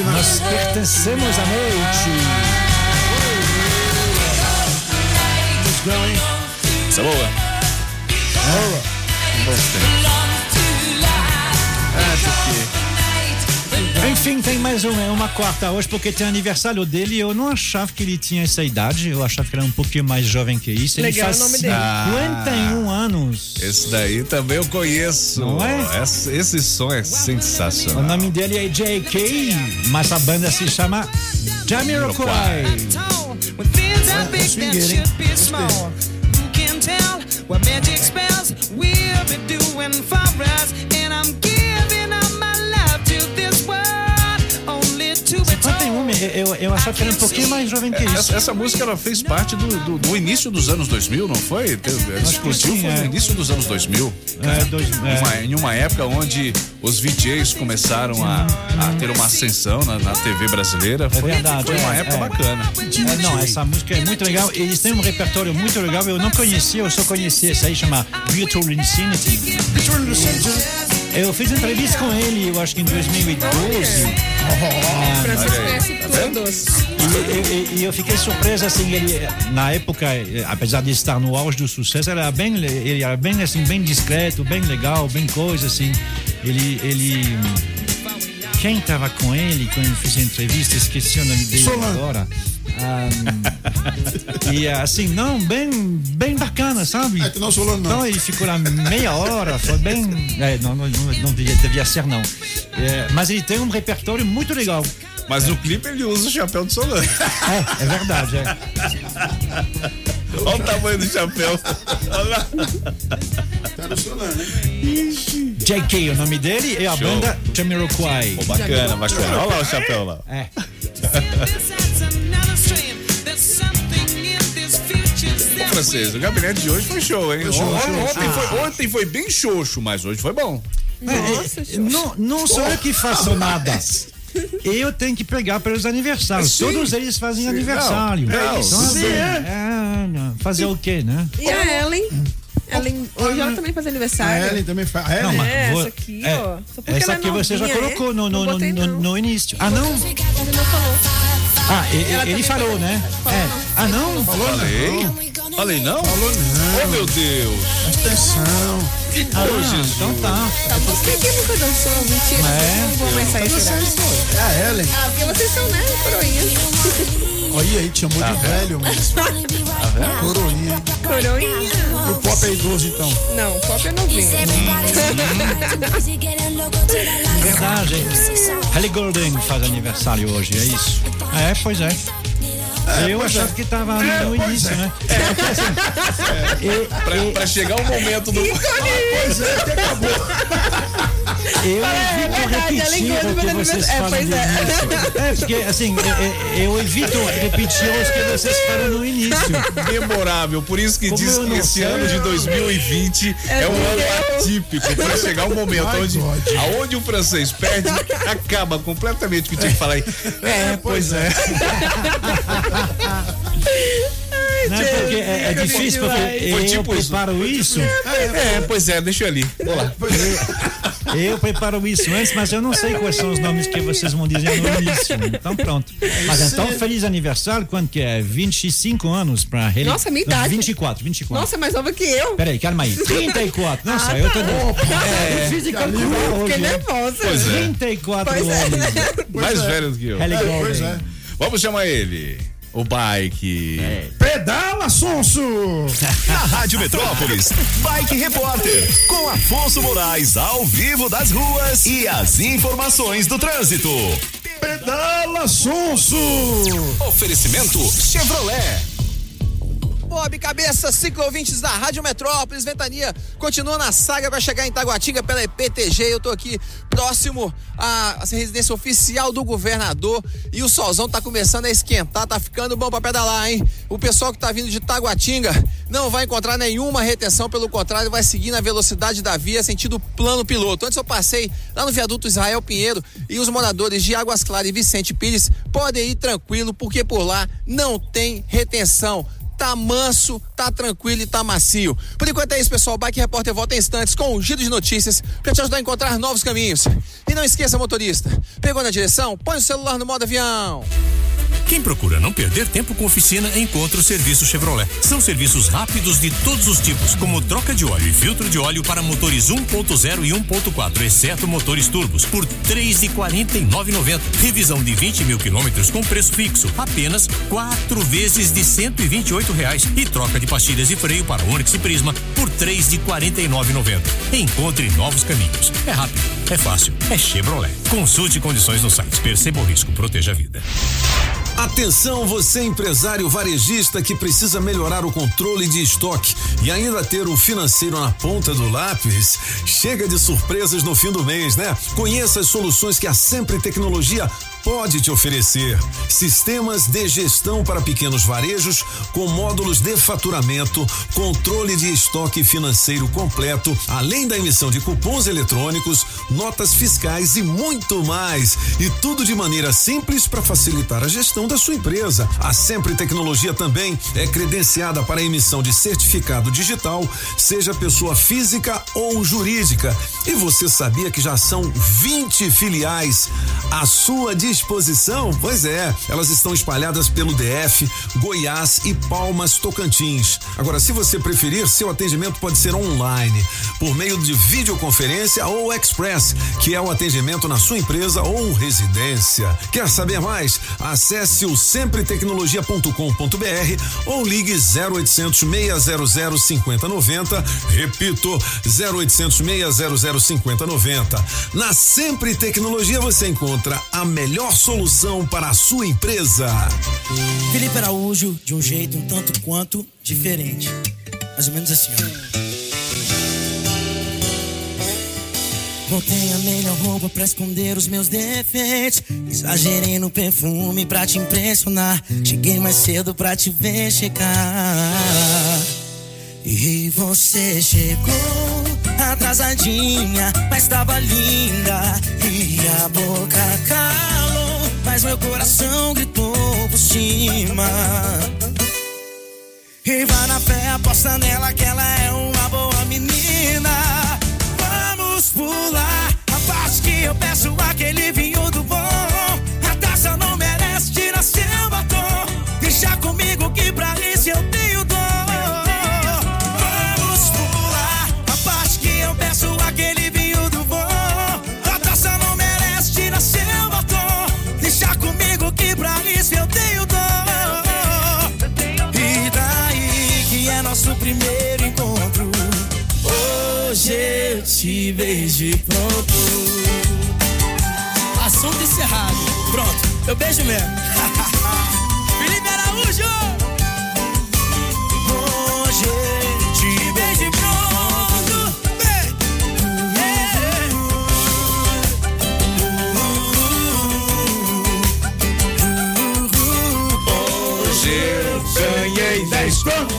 Nós pertencemos à noite. Essa é boa. Boa. Bons tempos. Enfim, tem mais uma, uma quarta hoje, porque tem aniversário dele. Eu não achava que ele tinha essa idade. Eu achava que ele era um pouquinho mais jovem que isso. Ele Legal faz o nome dele. 51 anos. Esse daí também eu conheço. Não é? Esse, esse som é O sensacional. nome dele é J.K., mas a banda se chama Jamiroquai. Ah, big, swing that it, should hein? be small. Who can tell what magic spells we'll be doing for us? And I'm giving eu, eu achava que era um pouquinho mais jovem que isso. Essa, essa música ela fez parte do, do, do início dos anos 2000, não foi? Explodiu foi no é. início dos anos 2000. É, dois- é. Uma- em uma época onde os VJs começaram a, a ter uma ascensão na, na TV brasileira. Foi, verdade, foi uma é, época é. bacana. É, não, essa música é muito legal. Eles têm um repertório muito legal. Eu não conhecia, eu só conhecia essa aí, chama Virtual Insanity. Eu fiz entrevista com ele, eu acho que em 2012. Ah, Francisco conhece todos. E, e- e eu fiquei surpreso, assim, ele, na época, eh, apesar de estar no auge do sucesso, era bem, ele era bem, assim, bem discreto, bem legal, bem coisa, assim. Ele, ele, quem estava com ele, quando eu fiz a entrevista, esqueci o nome dele Solan. agora. Ah, e assim, não, bem, bem bacana, sabe? É, não Solano, não. Então ele ficou lá meia hora, foi bem. é, não, não, não, não devia, devia ser, não. É, mas ele tem um repertório muito legal. Mas no clipe ele usa o chapéu de Solano. É, é verdade, é. Olha o tamanho do chapéu. Olha lá. Tá no Solano, hein? JK, o nome dele é a Show. banda Jamiroquai. Pô, bacana, bacana. Olha lá o chapéu lá. É. Ô, francês, o gabinete de hoje foi show, hein? Foi show, ontem, show, ontem show. foi, ontem foi bem xoxo, mas hoje foi bom. É, é, não, não sou eu que faço nada. eu tenho que pegar pelos aniversários. Sim. Todos eles fazem Sim. aniversário. Não, não, Então, sim. é, não, fazer o quê, né? E a Ellen? Ellen hoje ela também faz A aniversário. Ellen também faz. A Não, Ellen? mas É, vou- essa aqui, é, ó. Essa ela é aqui você já colocou é? no, no, no, no, início. Ah, não? Não falou. Ah, ele, também falou, né? É. Ah, não? Falei? Falei não? Falou não. Oh, meu Deus. Presta atenção. Ah, Ô, Jesus. então tá. Tá. Quem que nunca dançou? Mentira. É. Não vou mais sair esse pô. É a Ellen. Ah, porque vocês são, né? Coroinhas. Olha aí, te chamou Tá de velho, mesmo. Coroinha. Coroinha. O pop é idoso, então. Não, pop é novinho. Verdade. Halle Golden faz aniversário hoje, é isso? É, pois é. Eu pois achava é. que tava É, no início, é. né? Porque, assim, e- Pra, pra chegar o momento do. Pois é, até acabou. Eu É evito repetir o que meu vocês aniversário. É, falam pois no é. início. É, porque assim, eu, eu evito repetir os que vocês falam no início. Memorável, por isso que Como diz que esse sei. ano de 2020 é, um ano atípico. Pra chegar um momento onde, God. aonde o francês perde, acaba completamente o que tinha que falar aí. É, pois é. Né? Porque é, é difícil, porque Foi eu tipo isso. preparo isso. É, pois é, deixa eu ali. Vou lá. Eu preparo isso antes, mas eu não sei quais são os nomes que vocês vão dizer no início. né? Então pronto. Mas então, feliz aniversário, quanto que é? 25 anos pra ele. Nossa, minha idade. 24, 24. Nossa, mais nova que eu. Peraí, calma aí. 34. Nossa, Ah, eu tá. tô. É, difícil de calcular. Fiquei nervosa. Pois é. 34 Pois é. anos. Mais velho do que eu. É, pois é. Vamos chamar ele. O bike. Pedala, Sonso! Na Rádio Metrópolis, Bike Repórter, com Afonso Moraes ao vivo das ruas e as informações do trânsito. Pedala, Sonso! Oferecimento Chevrolet. Bob Cabeça, ciclo-ouvintes da Rádio Metrópolis, Ventania, continua na saga para chegar em Taguatinga pela EPTG. Eu tô aqui próximo à residência oficial do governador e o solzão tá começando a esquentar, tá ficando bom para pedalar, hein? O pessoal que tá vindo de Taguatinga não vai encontrar nenhuma retenção, pelo contrário, vai seguir na velocidade da via, sentido plano piloto. Antes eu passei lá no viaduto Israel Pinheiro e os moradores de Águas Claras e Vicente Pires podem ir tranquilo, porque por lá não tem retenção tá manso, tá tranquilo e tá macio. Por enquanto é isso, pessoal. Bike Repórter volta em instantes com um giro de notícias para te ajudar a encontrar novos caminhos. E não esqueça, motorista, pegou na direção? Põe o celular no modo avião. Quem procura não perder tempo com oficina, encontra o serviço Chevrolet. São serviços rápidos de todos os tipos, como troca de óleo e filtro de óleo para motores 1.0 e 1.4, exceto motores turbos, por R$ 3,49,90. Revisão de 20 mil quilômetros com preço fixo, apenas quatro vezes de R$ 128 reais. E troca de pastilhas e freio para Onix e Prisma por R$ 3,49,90. Encontre novos caminhos. É rápido, é fácil, é Chevrolet. Consulte condições no site. Perceba o risco, proteja a vida. Atenção, você empresário varejista que precisa melhorar o controle de estoque e ainda ter um financeiro na ponta do lápis. Chega de surpresas no fim do mês, né? Conheça as soluções que a Sempre Tecnologia pode te oferecer. Sistemas de gestão para pequenos varejos com módulos de faturamento, controle de estoque financeiro completo, além da emissão de cupons eletrônicos, notas fiscais e muito mais. E tudo de maneira simples para facilitar a gestão da sua empresa. A Sempre Tecnologia também é credenciada para a emissão de certificado digital, seja pessoa física ou jurídica. E você sabia que já são 20 filiais à sua disposição? Pois é, elas estão espalhadas pelo DF, Goiás e Palmas Tocantins. Agora, se você preferir, seu atendimento pode ser online, por meio de videoconferência ou express, que é o atendimento na sua empresa ou residência. Quer saber mais? Acesse o sempretecnologia.com.br ou ligue 0800 600 5090. Repito, 0800 600 5090. Na Sempre Tecnologia você encontra a melhor solução para a sua empresa. Felipe Araújo, de um jeito um tanto quanto diferente. Mais ou menos assim, ó. Botei a melhor roupa pra esconder os meus defeitos. Exagerei no perfume pra te impressionar. Cheguei mais cedo pra te ver chegar. E você chegou atrasadinha, mas tava linda. E a boca cala. meu coração gritou por cima. E vai na fé, aposta nela que ela é uma peço aquele vinho do bom. A taça não merece tirar seu batom. Deixa comigo que pra isso eu tenho dom. Vamos pular a parte que eu peço aquele vinho do bom. A taça não merece tirar seu batom. Deixa comigo que pra isso eu tenho dom. E daí que é nosso primeiro encontro. Hoje eu te vejo pronto. Assunto encerrado. Pronto, eu beijo mesmo. Felipe Araújo!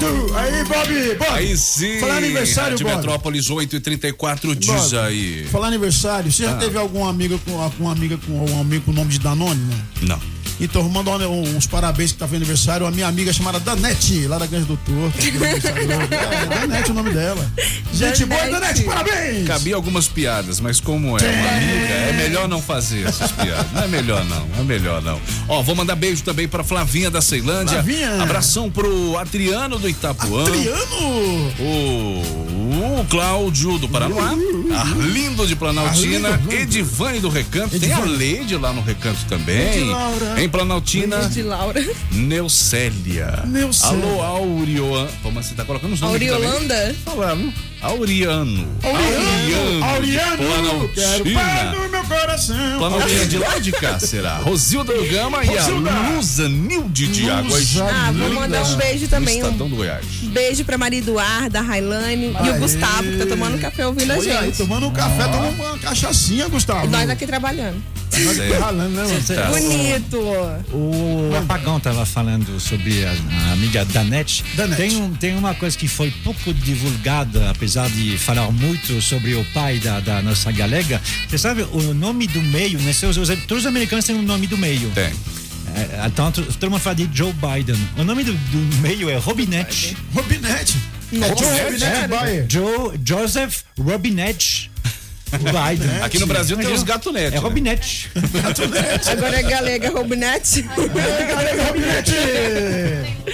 10 conto. Aí, Bob, Bob. Aí sim. Falar aniversário, Rádio Bob. Metrópolis 8 e 34 diz Bob, aí. Falar aniversário, você já Ah. teve alguma amiga com alguma amiga com um amigo com o nome de Danone, né? Não. Então, manda uns parabéns que tá fazendo aniversário. A minha amiga chamada Danete, lá da Grande do Torto. É, Danete o nome dela. Gente boa, Danete, parabéns! Cabia algumas piadas, mas como é uma amiga, é melhor não fazer essas piadas. Não é melhor não, é melhor não. Ó, vou mandar beijo também pra Flavinha da Ceilândia. Flavinha. Abração pro Adriano do Itapuã. Adriano! O, o Cláudio do Paranoá. Arlindo de Planaltina. Arlindo. Edivane do Recanto. Tem a Edivane. Leide lá no Recanto também. Leide Laura. Em Planaltina. De Laura. Neucélia. Neucélia. Alô, Aurioan. Como você tá colocando os nomes? Auriolanda? Falando. Auriano. Auriano! Auriano! de Quero Planaltina. paz no meu coração. Planaltina de lá de cá, será? Rosilda do Gama e a. Luza Nilde de Águas. Ah, vou mandar um beijo também. Um Estadão do Goiás. beijo pra Maria Eduarda, a Railane e o. Gustavo, que tá tomando café ouvindo a gente. tomando um café, tomando uma cachaçinha, Gustavo. Nós aqui trabalhando. Nós aqui ralando, né? Tá. Bonito. O Apagão estava falando sobre a, a amiga Danete. Danete. Tem, um, tem uma coisa que foi pouco divulgada, apesar de falar muito sobre o pai da, da nossa galega. Você sabe o nome do meio, né? Os- os- Todos os americanos têm um nome do meio. Tem. É, então, todo mundo fala de Joe Biden. O nome do, do meio é Robinette. Robinette. Robinette Bayer. Joe, Joseph Robinette Biden. Aqui no Brasil tem os gatonete. É Robinette. Agora é galega Robinete.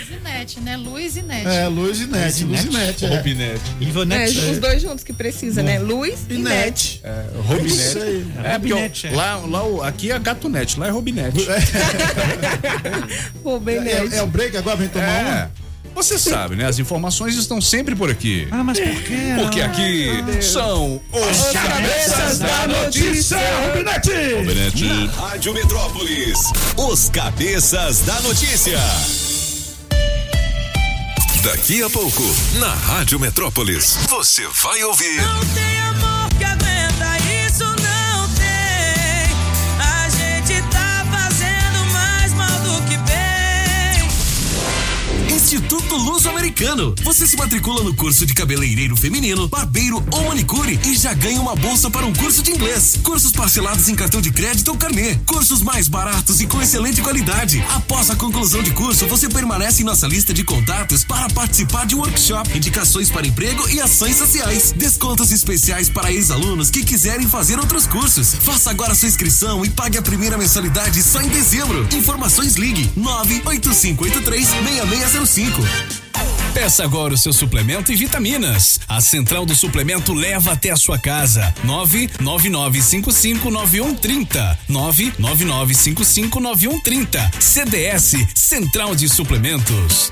Zinete, né? Luiz e Nete. É, Luz e Nete. Luz e Nete. é. Robinete. É, Ivonette. os dois juntos que precisa, né? Luiz e Nete. É, Isso Robinete. aí. É, porque Robinete, é. lá, lá, aqui é gatonete, lá é Robinete. Robinete. É, é o break agora, vem tomar É. uma? Você sabe, né? As informações estão sempre por aqui. Ah, mas por quê? Porque aqui são os cabeças da notícia. Robinette! Robinete. Rádio Metrópolis, os cabeças da notícia. Daqui a pouco, na Rádio Metrópolis, você vai ouvir. Não tem amor que aguenta, Luso-Americano. Você se matricula no curso de cabeleireiro feminino, barbeiro ou manicure e já ganha uma bolsa para um curso de inglês. Cursos parcelados em cartão de crédito ou carnê. Cursos mais baratos e com excelente qualidade. Após a conclusão de curso, você permanece em nossa lista de contatos para participar de workshop, indicações para emprego e ações sociais. Descontos especiais para ex-alunos que quiserem fazer outros cursos. Faça agora sua inscrição e pague a primeira mensalidade só em dezembro. Informações ligue 985836605. Peça agora o seu suplemento e vitaminas. A Central do Suplemento leva até a sua casa. 999559130. 999559130. CDS Central de Suplementos.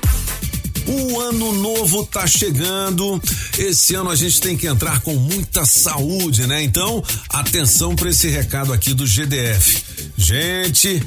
O ano novo tá chegando. Esse ano a gente tem que entrar com muita saúde, né? Então, atenção para esse recado aqui do GDF. Gente,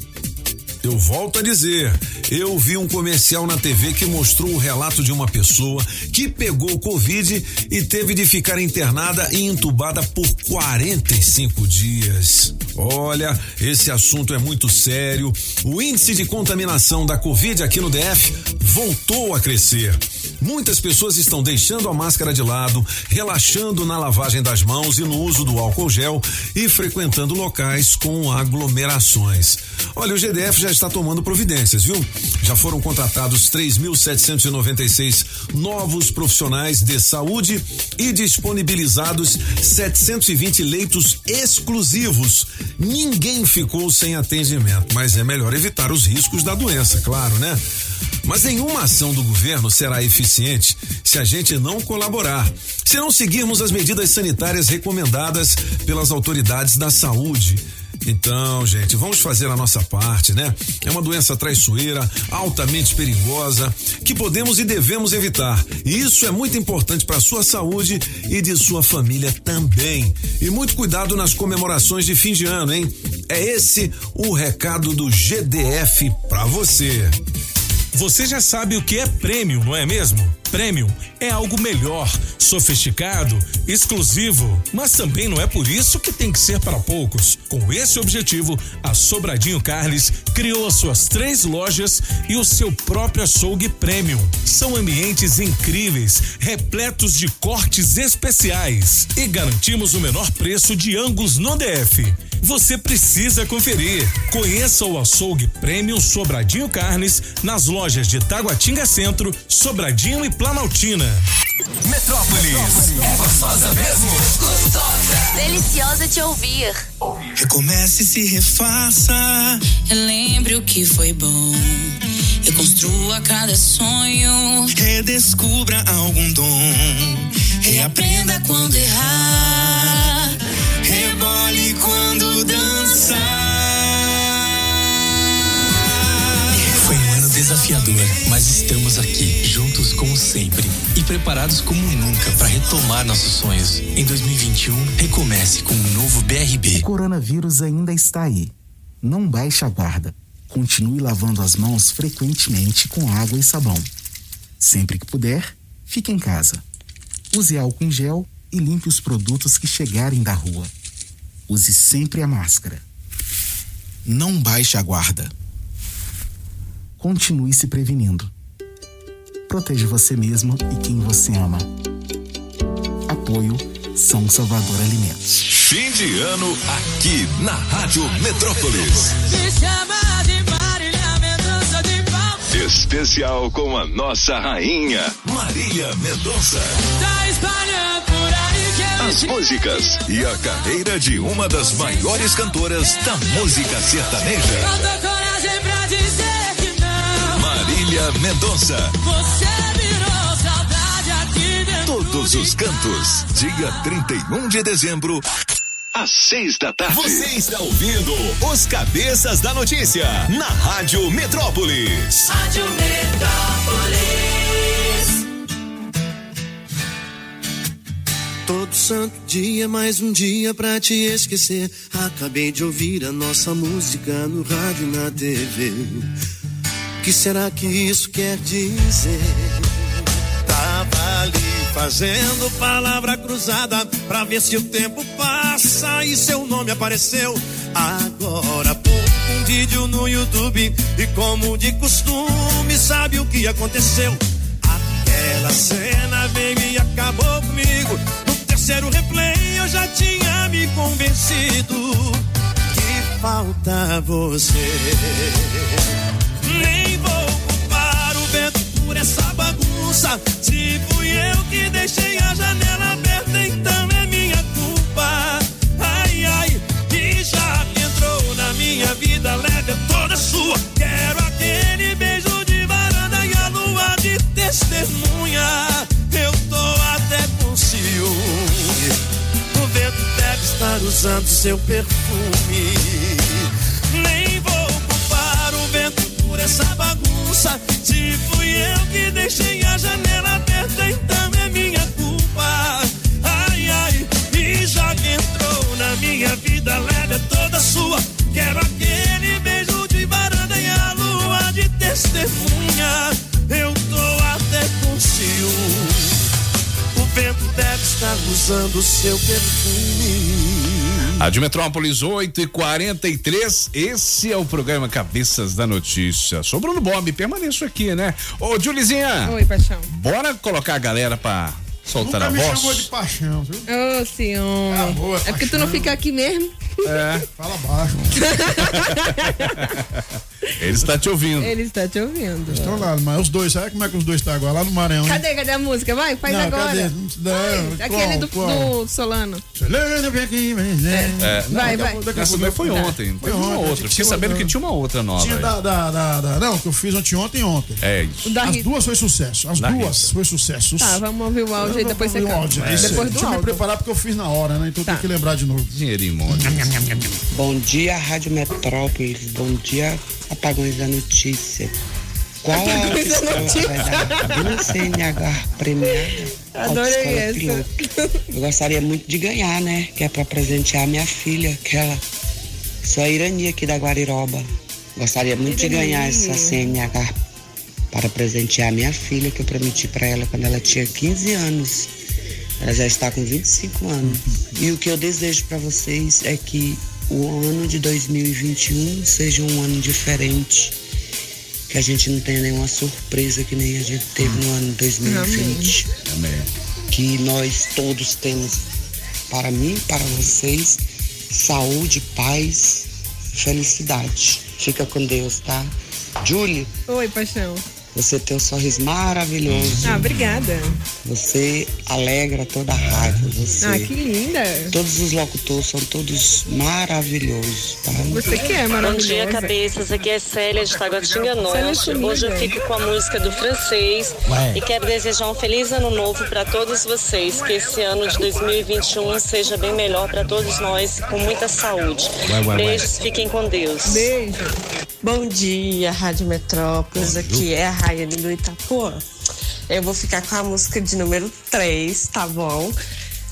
eu volto a dizer, eu vi um comercial na TV que mostrou o relato de uma pessoa que pegou Covid e teve de ficar internada e entubada por 45 dias. Olha, esse assunto é muito sério. O índice de contaminação da Covid aqui no DF voltou a crescer. Muitas pessoas estão deixando a máscara de lado, relaxando na lavagem das mãos e no uso do álcool gel e frequentando locais com aglomerações. Olha, o GDF já está tomando providências, viu? Já foram contratados 3.796 novos profissionais de saúde e disponibilizados 720 leitos exclusivos. Ninguém ficou sem atendimento, mas é melhor evitar os riscos da doença, claro, né? Mas nenhuma ação do governo será eficiente se a gente não colaborar, se não seguirmos as medidas sanitárias recomendadas pelas autoridades da saúde. Então, gente, vamos fazer a nossa parte, né? É uma doença traiçoeira, altamente perigosa, que podemos e devemos evitar. E isso é muito importante para a sua saúde e de sua família também. E muito cuidado nas comemorações de fim de ano, hein? É esse o recado do GDF para você. Você já sabe o que é prêmio, não é mesmo? Premium é algo melhor, sofisticado, exclusivo, mas também não é por isso que tem que ser para poucos. Com esse objetivo, a Sobradinho Carles criou as suas três lojas e o seu próprio açougue Premium. São ambientes incríveis, repletos de cortes especiais e garantimos o menor preço de Angus no DF. Você precisa conferir. Conheça o açougue Premium Sobradinho Carnes nas lojas de Taguatinga Centro, Sobradinho e Planaltina. Metrópolis. É gostosa mesmo? Gostosa. Deliciosa te ouvir. Recomece e se refaça. Relembre o que foi bom. Reconstrua cada sonho. Redescubra algum dom. Reaprenda quando errar. Rebole quando dançar. Foi um ano desafiador, mas estamos aqui, juntos como sempre e preparados como nunca para retomar nossos sonhos. Em 2021, recomece com um novo BRB. O coronavírus ainda está aí. Não baixe a guarda. Continue lavando as mãos frequentemente com água e sabão. Sempre que puder, fique em casa. Use álcool em gel e limpe os produtos que chegarem da rua. Use sempre a máscara. Não baixe a guarda. Continue se prevenindo. Proteja você mesmo e quem você ama. Apoio São Salvador Alimentos. Fim de ano aqui na Rádio Metrópolis. Me chama de Marília Mendonça de pau. Especial com a nossa rainha, Marília Mendonça. Tá espalhando As músicas e a carreira de uma das maiores cantoras da música sertaneja. Não dou coragem pra dizer que não. Marília Mendonça. Você virou saudade aqui dentro. Todos os cantos. Dia 31 de dezembro. Às seis da tarde. Você está ouvindo os Cabeças da Notícia na Rádio Metrópolis. Rádio Metrópolis. Todo santo dia, mais um dia pra te esquecer. Acabei de ouvir a nossa música no rádio e na TV. O que será que isso quer dizer? Tava ali fazendo palavra cruzada pra ver se o tempo passa e seu nome apareceu. Agora pouco um vídeo no YouTube e como de costume sabe o que aconteceu? Aquela cena veio e acabou comigo. Terceiro replay eu já tinha me convencido que falta você. Nem vou culpar o vento por essa bagunça. Se fui eu que deixei a janela aberta, então é minha culpa. Ai, ai, e já que entrou na minha vida, leve toda sua. Quero aquele beijo de varanda e a lua de testemunha. Eu tô até com ciúme. Estar usando seu perfume. Nem vou culpar o vento por essa bagunça. Se fui eu que deixei a janela aberta, então é minha culpa. Ai, ai, e já que entrou na minha vida, leve é toda sua. Quero aquele beijo de varanda e a lua de testemunha. Eu tô até com ciúme. O vento deve estar usando seu perfume. Rádio Metrópolis 8 e 43 esse é o programa Cabeças da Notícia. Sou Bruno Bob, permaneço aqui, né? Ô, Julizinha. Oi, paixão. Bora colocar a galera pra soltar Nunca a me voz? chamou de paixão, viu? Ô, senhor. É amor, é porque tu não fica aqui mesmo? É. Fala baixo. Ele está te ouvindo. Ele está te ouvindo. Estão lá, mas os dois, sabe como é que os dois estão agora? Lá no Maranhão. hein? Cadê, cadê a música? Vai, faz Não, agora. cadê? Não, Vai, aquele do, qual? do Solano. Solano, vem aqui, vem, né? É, não, Vai, vai. Essa daí foi Não. ontem. Foi uma ontem, outra. Fiquei que sabendo que tinha uma outra nova. Tinha aí. da, da, da, da- Não, que eu fiz ontem, ontem e ontem. É isso. As duas foi sucesso. As Da duas Rita. foi sucesso. Tá, vamos ouvir o áudio aí, depois você canta. ouvir o áudio. É isso aí. Depois do Deixa eu me preparar porque eu fiz na hora, né? Então Tá. tem que lembrar de novo. Dinheirinho, monte. Bom dia, Rádio Metrópolis. Bom dia, Apagões da Notícia. Qual a Apagões da autoescola Notícia. vai dar duas CNH premiada? Adorei essa. Piloto. Eu gostaria muito de ganhar, né? Que é pra presentear minha filha, que ela... Sou a Irani aqui da Guariroba. Gostaria muito de Irani. ganhar essa CNH para presentear minha filha, que eu prometi pra ela quando ela tinha 15 anos. Ela já está com 25 anos. E o que eu desejo para vocês é que o ano de 2021 seja um ano diferente. Que a gente não tenha nenhuma surpresa que nem a gente teve no ano 2020. Amém. Que nós todos temos para mim, para vocês, saúde, paz, felicidade. Fica com Deus, tá? Julie, Oi, paixão. Você tem um sorriso maravilhoso. Ah, obrigada. Você alegra toda a rádio. Você. Ah, que linda. Todos os locutores são todos maravilhosos, tá? Você que é Bom maravilhosa. dia, cabeças. Aqui é Célia de Taguatinga Norte. Hoje eu fico com a música do francês Ué. e quero desejar um feliz ano novo para todos vocês. Que esse ano de 2021 seja bem melhor para todos nós, com muita saúde. Ué, ué, ué. Beijos, fiquem com Deus. Beijo. Bom dia, Rádio Metrópolis. Aqui é a Raiane do Itapuã. Eu vou ficar com a música de número 3, tá bom?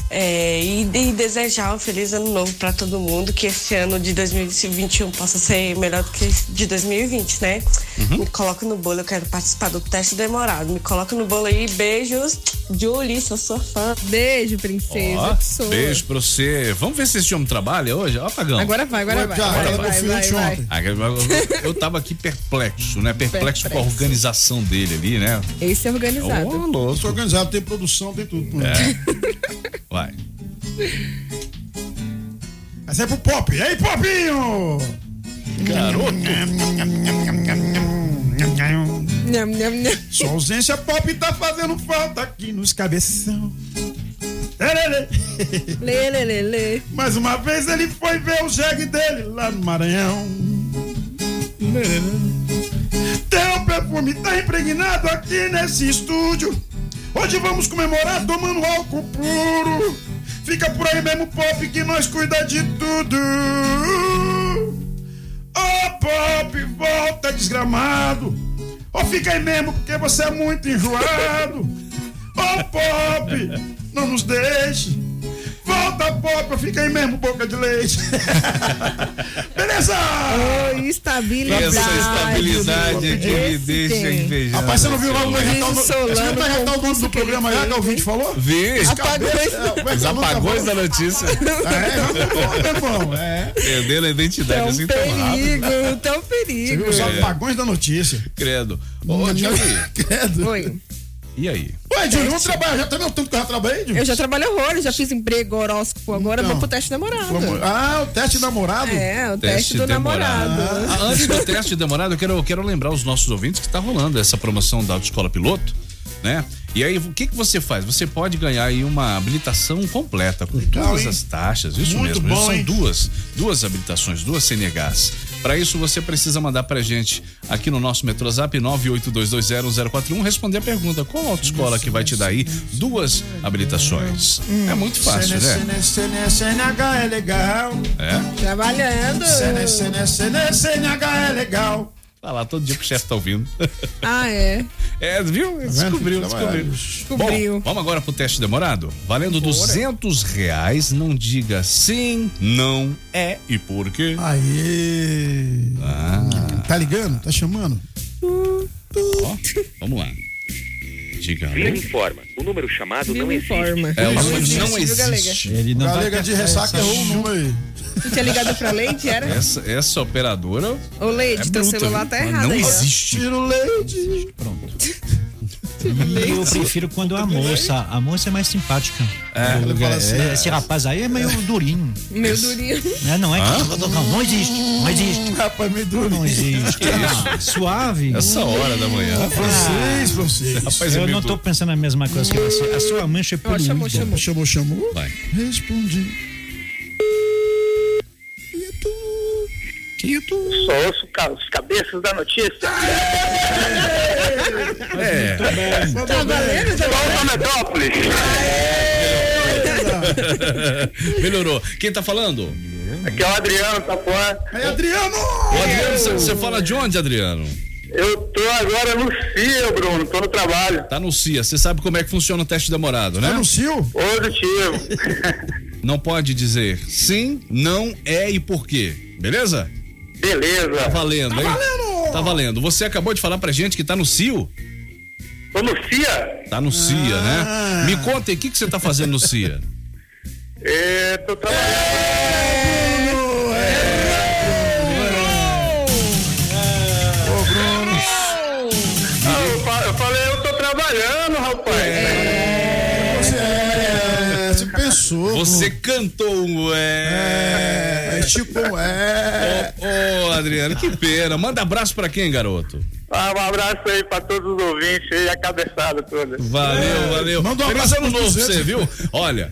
É, e, e desejar um feliz ano novo para todo mundo, que esse ano de 2021 possa ser melhor do que esse de 2020, né? Me coloca no bolo, eu quero participar do teste demorado. Me coloca no bolo aí, beijos. Julie, sou sua fã. Beijo, princesa. Sou. beijo pra você. Vamos ver se esse homem trabalha hoje? Ó, Pagão. Agora vai, agora vai. Vai, Vai, vai, vai, ontem, vai. Ah, eu- tava aqui perplexo, né? Perplexo com a organização dele ali, né? Esse é organizado. Eu louco. sou organizado, tem produção, tem tudo. pô. É. Vai. Essa é pro Pop. E aí, Popinho? Garoto. Sua ausência pop tá fazendo falta aqui nos cabeção. Lelele. Lê, lê, lê, lê. Mais uma vez ele foi ver o jegue dele lá no Maranhão. Lelele. Teu perfume tá impregnado aqui nesse estúdio. Hoje vamos comemorar tomando álcool puro. Fica por aí mesmo, pop, que nós cuida de tudo. Ô pop, volta desgramado. Ou fica aí mesmo, porque você é muito enjoado. Ô pop, não nos deixe. Volta, pop, fica aí mesmo, boca de leite. Beleza? Oi, estabilidade. Essa estabilidade é que me deixa invejando. Rapaz, você não viu lá o Riso retal do, você Solano, viu o retal do, programa já que o ouvinte falou? Vi. Apagões. Os apagões da notícia. É, é. Perdendo a identidade Tão assim tão rápido. perigo, tão Você perigo. viu os É. apagões da notícia. Credo. Ô, Julie, Credo. Oi. E aí? Ué, Júlio, vamos trabalhar. Já tá vendo o tanto que eu já trabalhei, Júlio? Eu já trabalho horrores, já fiz emprego, horóscopo, agora Então. vou pro teste namorado. Vamos- Ah, o teste namorado? É, o teste, do namorado. Ah, Antes do teste demorado, eu quero, eu quero lembrar os nossos ouvintes que está rolando essa promoção da Autoescola Piloto, né? E aí, o que, que você faz? Você pode ganhar aí uma habilitação completa, com todas hein? as taxas, isso Muito mesmo. bom, São hein? duas, duas habilitações, duas CNHs. Para isso, você precisa mandar pra gente aqui no nosso Metrozap 982201041 responder a pergunta: qual autoescola que vai te dar aí duas habilitações? É muito fácil, né? CNH é legal. É. Trabalhando. CN, CN, CN, CNH é legal. Tá lá todo dia que o chefe tá ouvindo. Ah, é. É, viu? Descobriu, Trabalhado. descobriu. Descobriu. Bom, vamos agora pro teste demorado? Valendo 200 reais, não diga sim, não, é e por quê. Aê. Ah, Tá ligando? Tá chamando? ó, vamos lá. Diga Vira alô. informa. O número chamado não me existe. informa. É, o Não número existe, não existe. Ele não Galega de ressaca errou o número aí. Não tinha ligado pra Leide, era? Essa, essa operadora. Ô, Leide, é teu bruta, celular tá errado Não aí, ó. existe. Tiro leite. Eu prefiro quando a moça, a moça é mais simpática. É, Eu- fala assim, é, é. esse rapaz aí é meio durinho. Meu durinho. É, não é? Hã? Não existe, não existe. Rapaz, meio durinho. Não existe. Que? Ah, suave. Essa hora da manhã. Francês, francês. Rapaz, é eu meio não tô duro. pensando na mesma coisa que você. A sua mancha é poluída. chamou, chamou. Chamou, chamou. Vai. Respondi. Quem é tu? Só ouço ca- os cabeças da notícia. É. Tá valendo? Tá Só o Metrópolis. Melhorou. Quem tá falando? Aqui é o Adriano Tapuã. Aí, Adriano! O Adriano, você- fala de onde, Adriano? Eu tô agora no CIA, Bruno. Tô no trabalho. Tá no CIA. Você sabe como é que funciona o teste demorado, né? Tá no Cio? Positivo. Não pode dizer sim, não, é e por quê. Beleza? Beleza. Tá valendo, hein? Tá valendo. Você acabou de falar pra gente que tá no CIO? Tô no CIA. Tá no CIA, Ah. né? Me conta aí, o que, que você tá fazendo no CIA? É, tô trabalhando. Ô, você cantou um é. É tipo, é. Ô, ô, Adriano, que pena. Manda abraço pra quem, garoto? Ah, um abraço aí pra todos os ouvintes aí, a cabeçada toda. Valeu, valeu. Manda um Feliz abraço ano pros novo pra 200. você, viu? Olha,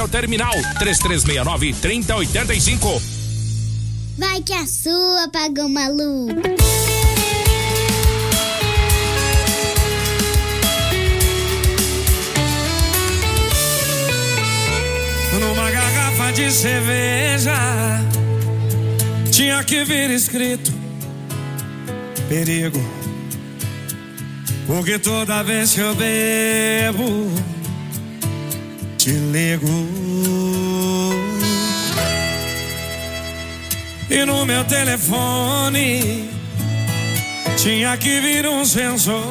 ao terminal 3369 3085. Vai que a sua pagou maluco. Numa garrafa de cerveja tinha que vir escrito perigo. Porque toda vez que eu bebo, te ligo. E no meu telefone tinha que vir um sensor.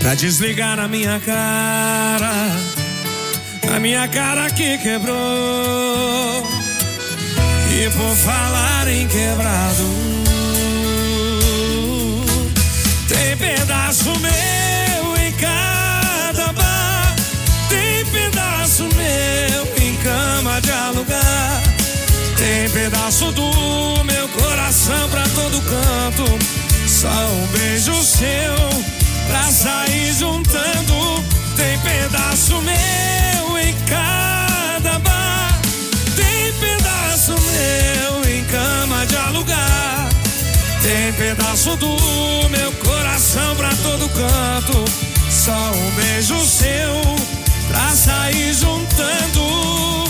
Pra desligar a minha cara, a minha cara que quebrou. E por falar em quebrado, tem pedaço meu pedaço meu em cama de alugar, tem pedaço do meu coração pra todo canto, só um beijo seu pra sair juntando. Tem pedaço meu em cada bar. Tem pedaço meu em cama de alugar. Tem pedaço do meu coração pra todo canto. Só um beijo seu pra sair juntando.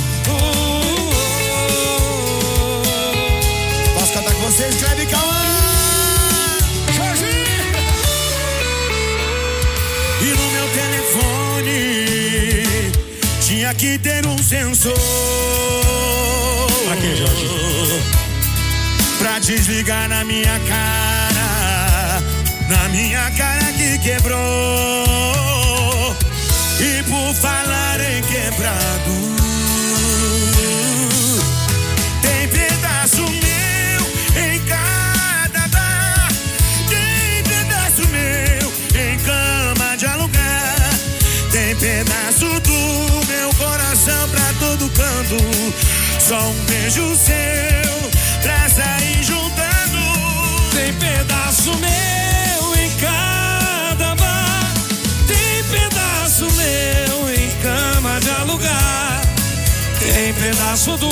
Posso cantar com vocês, Kleber Cauã? Jorginho! E no meu telefone tinha que ter um sensor. Aqui, Jorge. Pra desligar na minha cara, na minha cara que quebrou. E por falar em quebrado, tem pedaço meu em cada bar. Tem pedaço meu em cama de alugar. Tem pedaço do meu coração pra todo canto. Só um beijo seu pra sair juntando. Tem pedaço meu pedaço do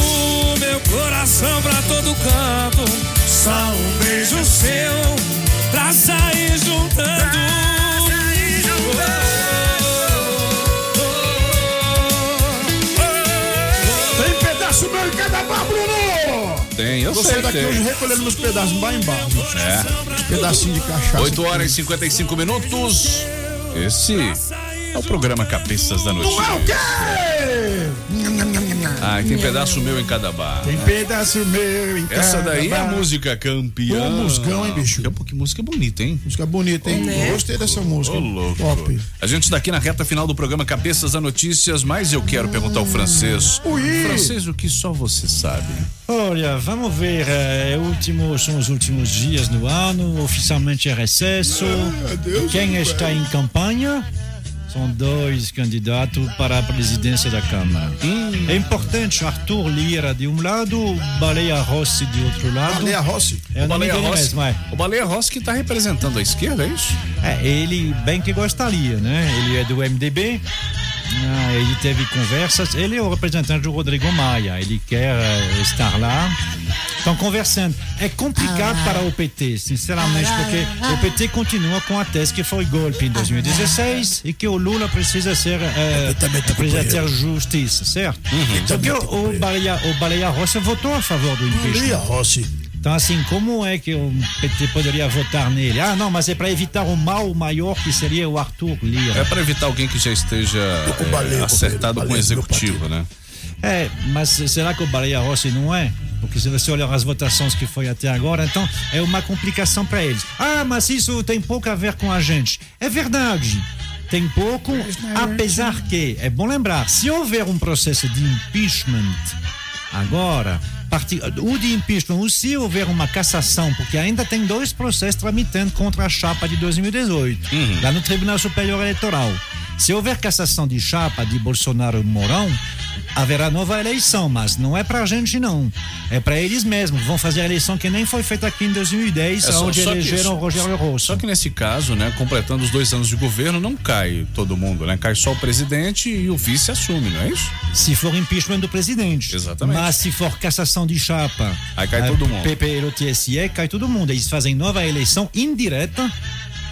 meu coração pra todo canto. Só um beijo seu pra sair juntando. Tem pedaço meu em cada bar, Bruno! Tem, eu Vou sei sair daqui tem. hoje recolhendo meus pedaços lá embaixo. É. Uns pedacinhos de cachaça. 8 horas e 55 minutos. Esse é o programa Cabeças da Notícia. Não é o quê? Ah, tem pedaço meu em cada bar. Tem pedaço meu em cada Essa daí é a bar. música campeã. Ô, musgão, hein, bicho? Pô, que música bonita, hein? Música bonita, hein? Né? Gostei dessa música. Ô, louco. Top. A gente está aqui na reta final do programa Cabeças da Notícias, mas eu quero perguntar ao francês. Ui. Francês, o que só você sabe? Olha, vamos ver, é, último, são os últimos dias do ano, oficialmente é recesso. Quem está em campanha? São dois candidatos para a presidência da Câmara. É importante, Arthur Lira de um lado, Baleia Rossi de outro lado. Baleia Rossi? É o Baleia Rossi, mesmo, é. o Baleia Rossi que está representando a esquerda, é isso? É, ele bem que gostaria, né? Ele é do MDB, ah, ele teve conversas, ele é o representante do Rodrigo Maia, ele quer estar lá. Estão conversando. É complicado para o PT, sinceramente, porque o PT continua com a tese que foi golpe em 2016 e que o Lula precisa ser eh, precisa ter justiça, certo? Só que o, o, Baleia, o Baleia Rossi votou a favor do impeachment. Baleia Rossi. Então, assim, como é que o PT poderia votar nele? Ah, não, mas é para evitar o mal maior que seria o Arthur Lira. É para evitar alguém que já esteja com é, baleia, acertado com o executivo, né? É, mas será que o Baleia Rossi não é? Porque se você olhar as votações que foi até agora, então é uma complicação para eles. Ah, mas isso tem pouco a ver com a gente. É verdade. Tem pouco, apesar que, é bom lembrar, se houver um processo de impeachment agora, o de impeachment, ou se houver uma cassação, porque ainda tem dois processos tramitando contra a chapa de 2018, lá no Tribunal Superior Eleitoral. Se houver cassação de chapa de Bolsonaro e Mourão, haverá nova eleição, mas não é pra gente não. É pra eles mesmos. Vão fazer a eleição que nem foi feita aqui em 2010, É só- onde só que- elegeram o Rogério Rosso. Só que nesse caso, né, completando os dois anos de governo, não cai todo mundo, né? Cai só o presidente e o vice assume, não é isso? Se for impeachment do presidente. Exatamente. Mas se for cassação de chapa. Aí cai todo mundo. PP e TSE, cai todo mundo. Eles fazem nova eleição indireta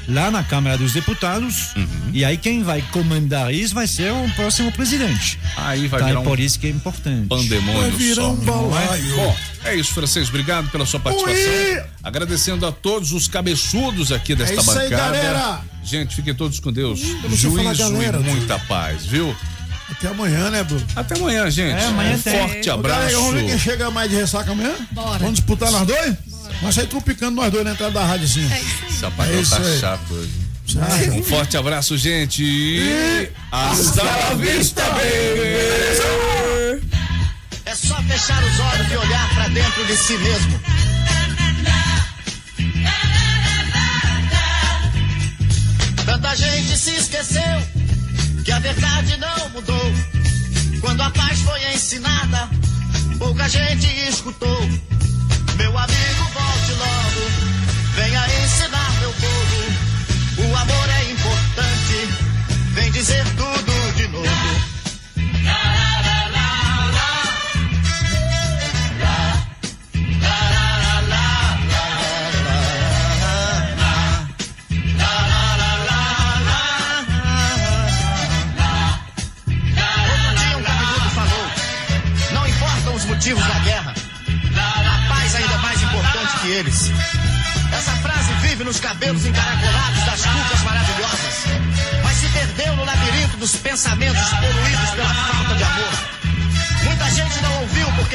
lá na Câmara dos Deputados. Uhum. E aí quem vai comandar isso vai ser o próximo presidente. Aí vai Então, virar é um por isso que é importante. pandemônio Vai virar só. um balaio. Bom, é isso, francês. Obrigado pela sua participação. Agradecendo a todos os cabeçudos aqui desta É isso aí, bancada. galera. Gente, fiquem todos com Deus. falar Juízo galera, e muita paz, viu? Até amanhã, né, Bruno? Até amanhã, gente. É, amanhã um tem. forte galera, abraço. Vamos ver quem chega mais de ressaca amanhã? Bora. Vamos disputar nós dois? Nós saímos trupicando nós dois na entrada da rádio, assim. Esse apagão É isso tá aí. chato hoje. Chato. Um forte abraço, gente. E hasta la vista, baby. É só fechar os olhos e olhar pra dentro de si mesmo. Tanta gente se esqueceu que a verdade não mudou. Quando a paz foi ensinada, pouca gente escutou.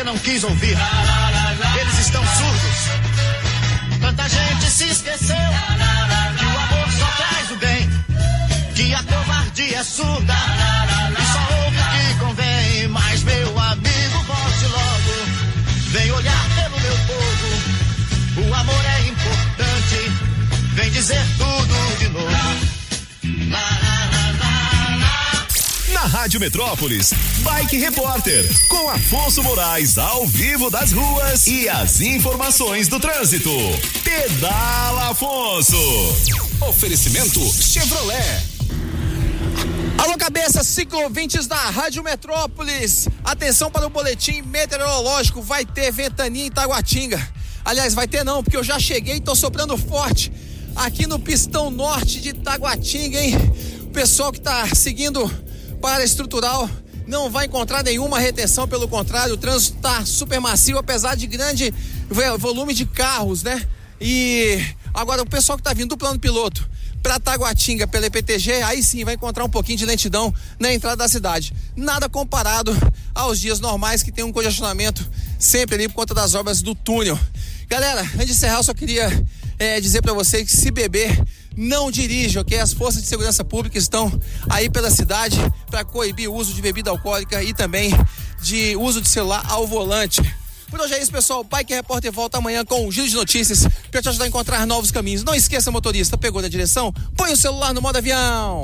Não quis ouvir. Eles estão surdos. Tanta gente se esqueceu que o amor só traz o bem, que a covardia é surda e só ouve o que convém. Mas meu amigo, volte logo, vem olhar pelo meu povo. O amor é importante, vem dizer tudo de novo. Rádio Metrópolis, Bike Repórter, com Afonso Moraes ao vivo das ruas e as informações do trânsito. Pedala Afonso. Oferecimento Chevrolet. Alô, cabeça, ciclovintes da Rádio Metrópolis. Atenção para o boletim meteorológico. Vai ter ventania em Taguatinga. Aliás, vai ter não, porque eu já cheguei e tô soprando forte aqui no pistão norte de Taguatinga, hein? O pessoal que tá seguindo para estrutural não vai encontrar nenhuma retenção, pelo contrário, o trânsito tá super macio, apesar de grande volume de carros, né? E agora o pessoal que tá vindo do plano piloto para Taguatinga pela EPTG, aí sim vai encontrar um pouquinho de lentidão na entrada da cidade. Nada comparado aos dias normais que tem um congestionamento sempre ali por conta das obras do túnel. Galera, antes de encerrar, eu só queria é, dizer para vocês que se beber, não dirija, ok? As forças de segurança pública estão aí pela cidade para coibir o uso de bebida alcoólica e também de uso de celular ao volante. Por hoje é isso, pessoal. O Bike Repórter volta amanhã com um giro de notícias para te ajudar a encontrar novos caminhos. Não esqueça, motorista, pegou na direção? Põe o celular no modo avião.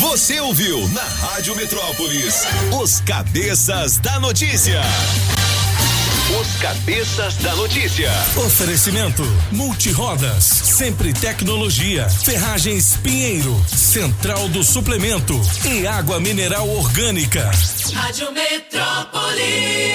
Você ouviu na Rádio Metrópolis os cabeças da notícia. Os cabeças da notícia. Oferecimento Multirodas, sempre tecnologia, Ferragens Pinheiro, Central do Suplemento e Água Mineral Orgânica. Rádio Metrópolis.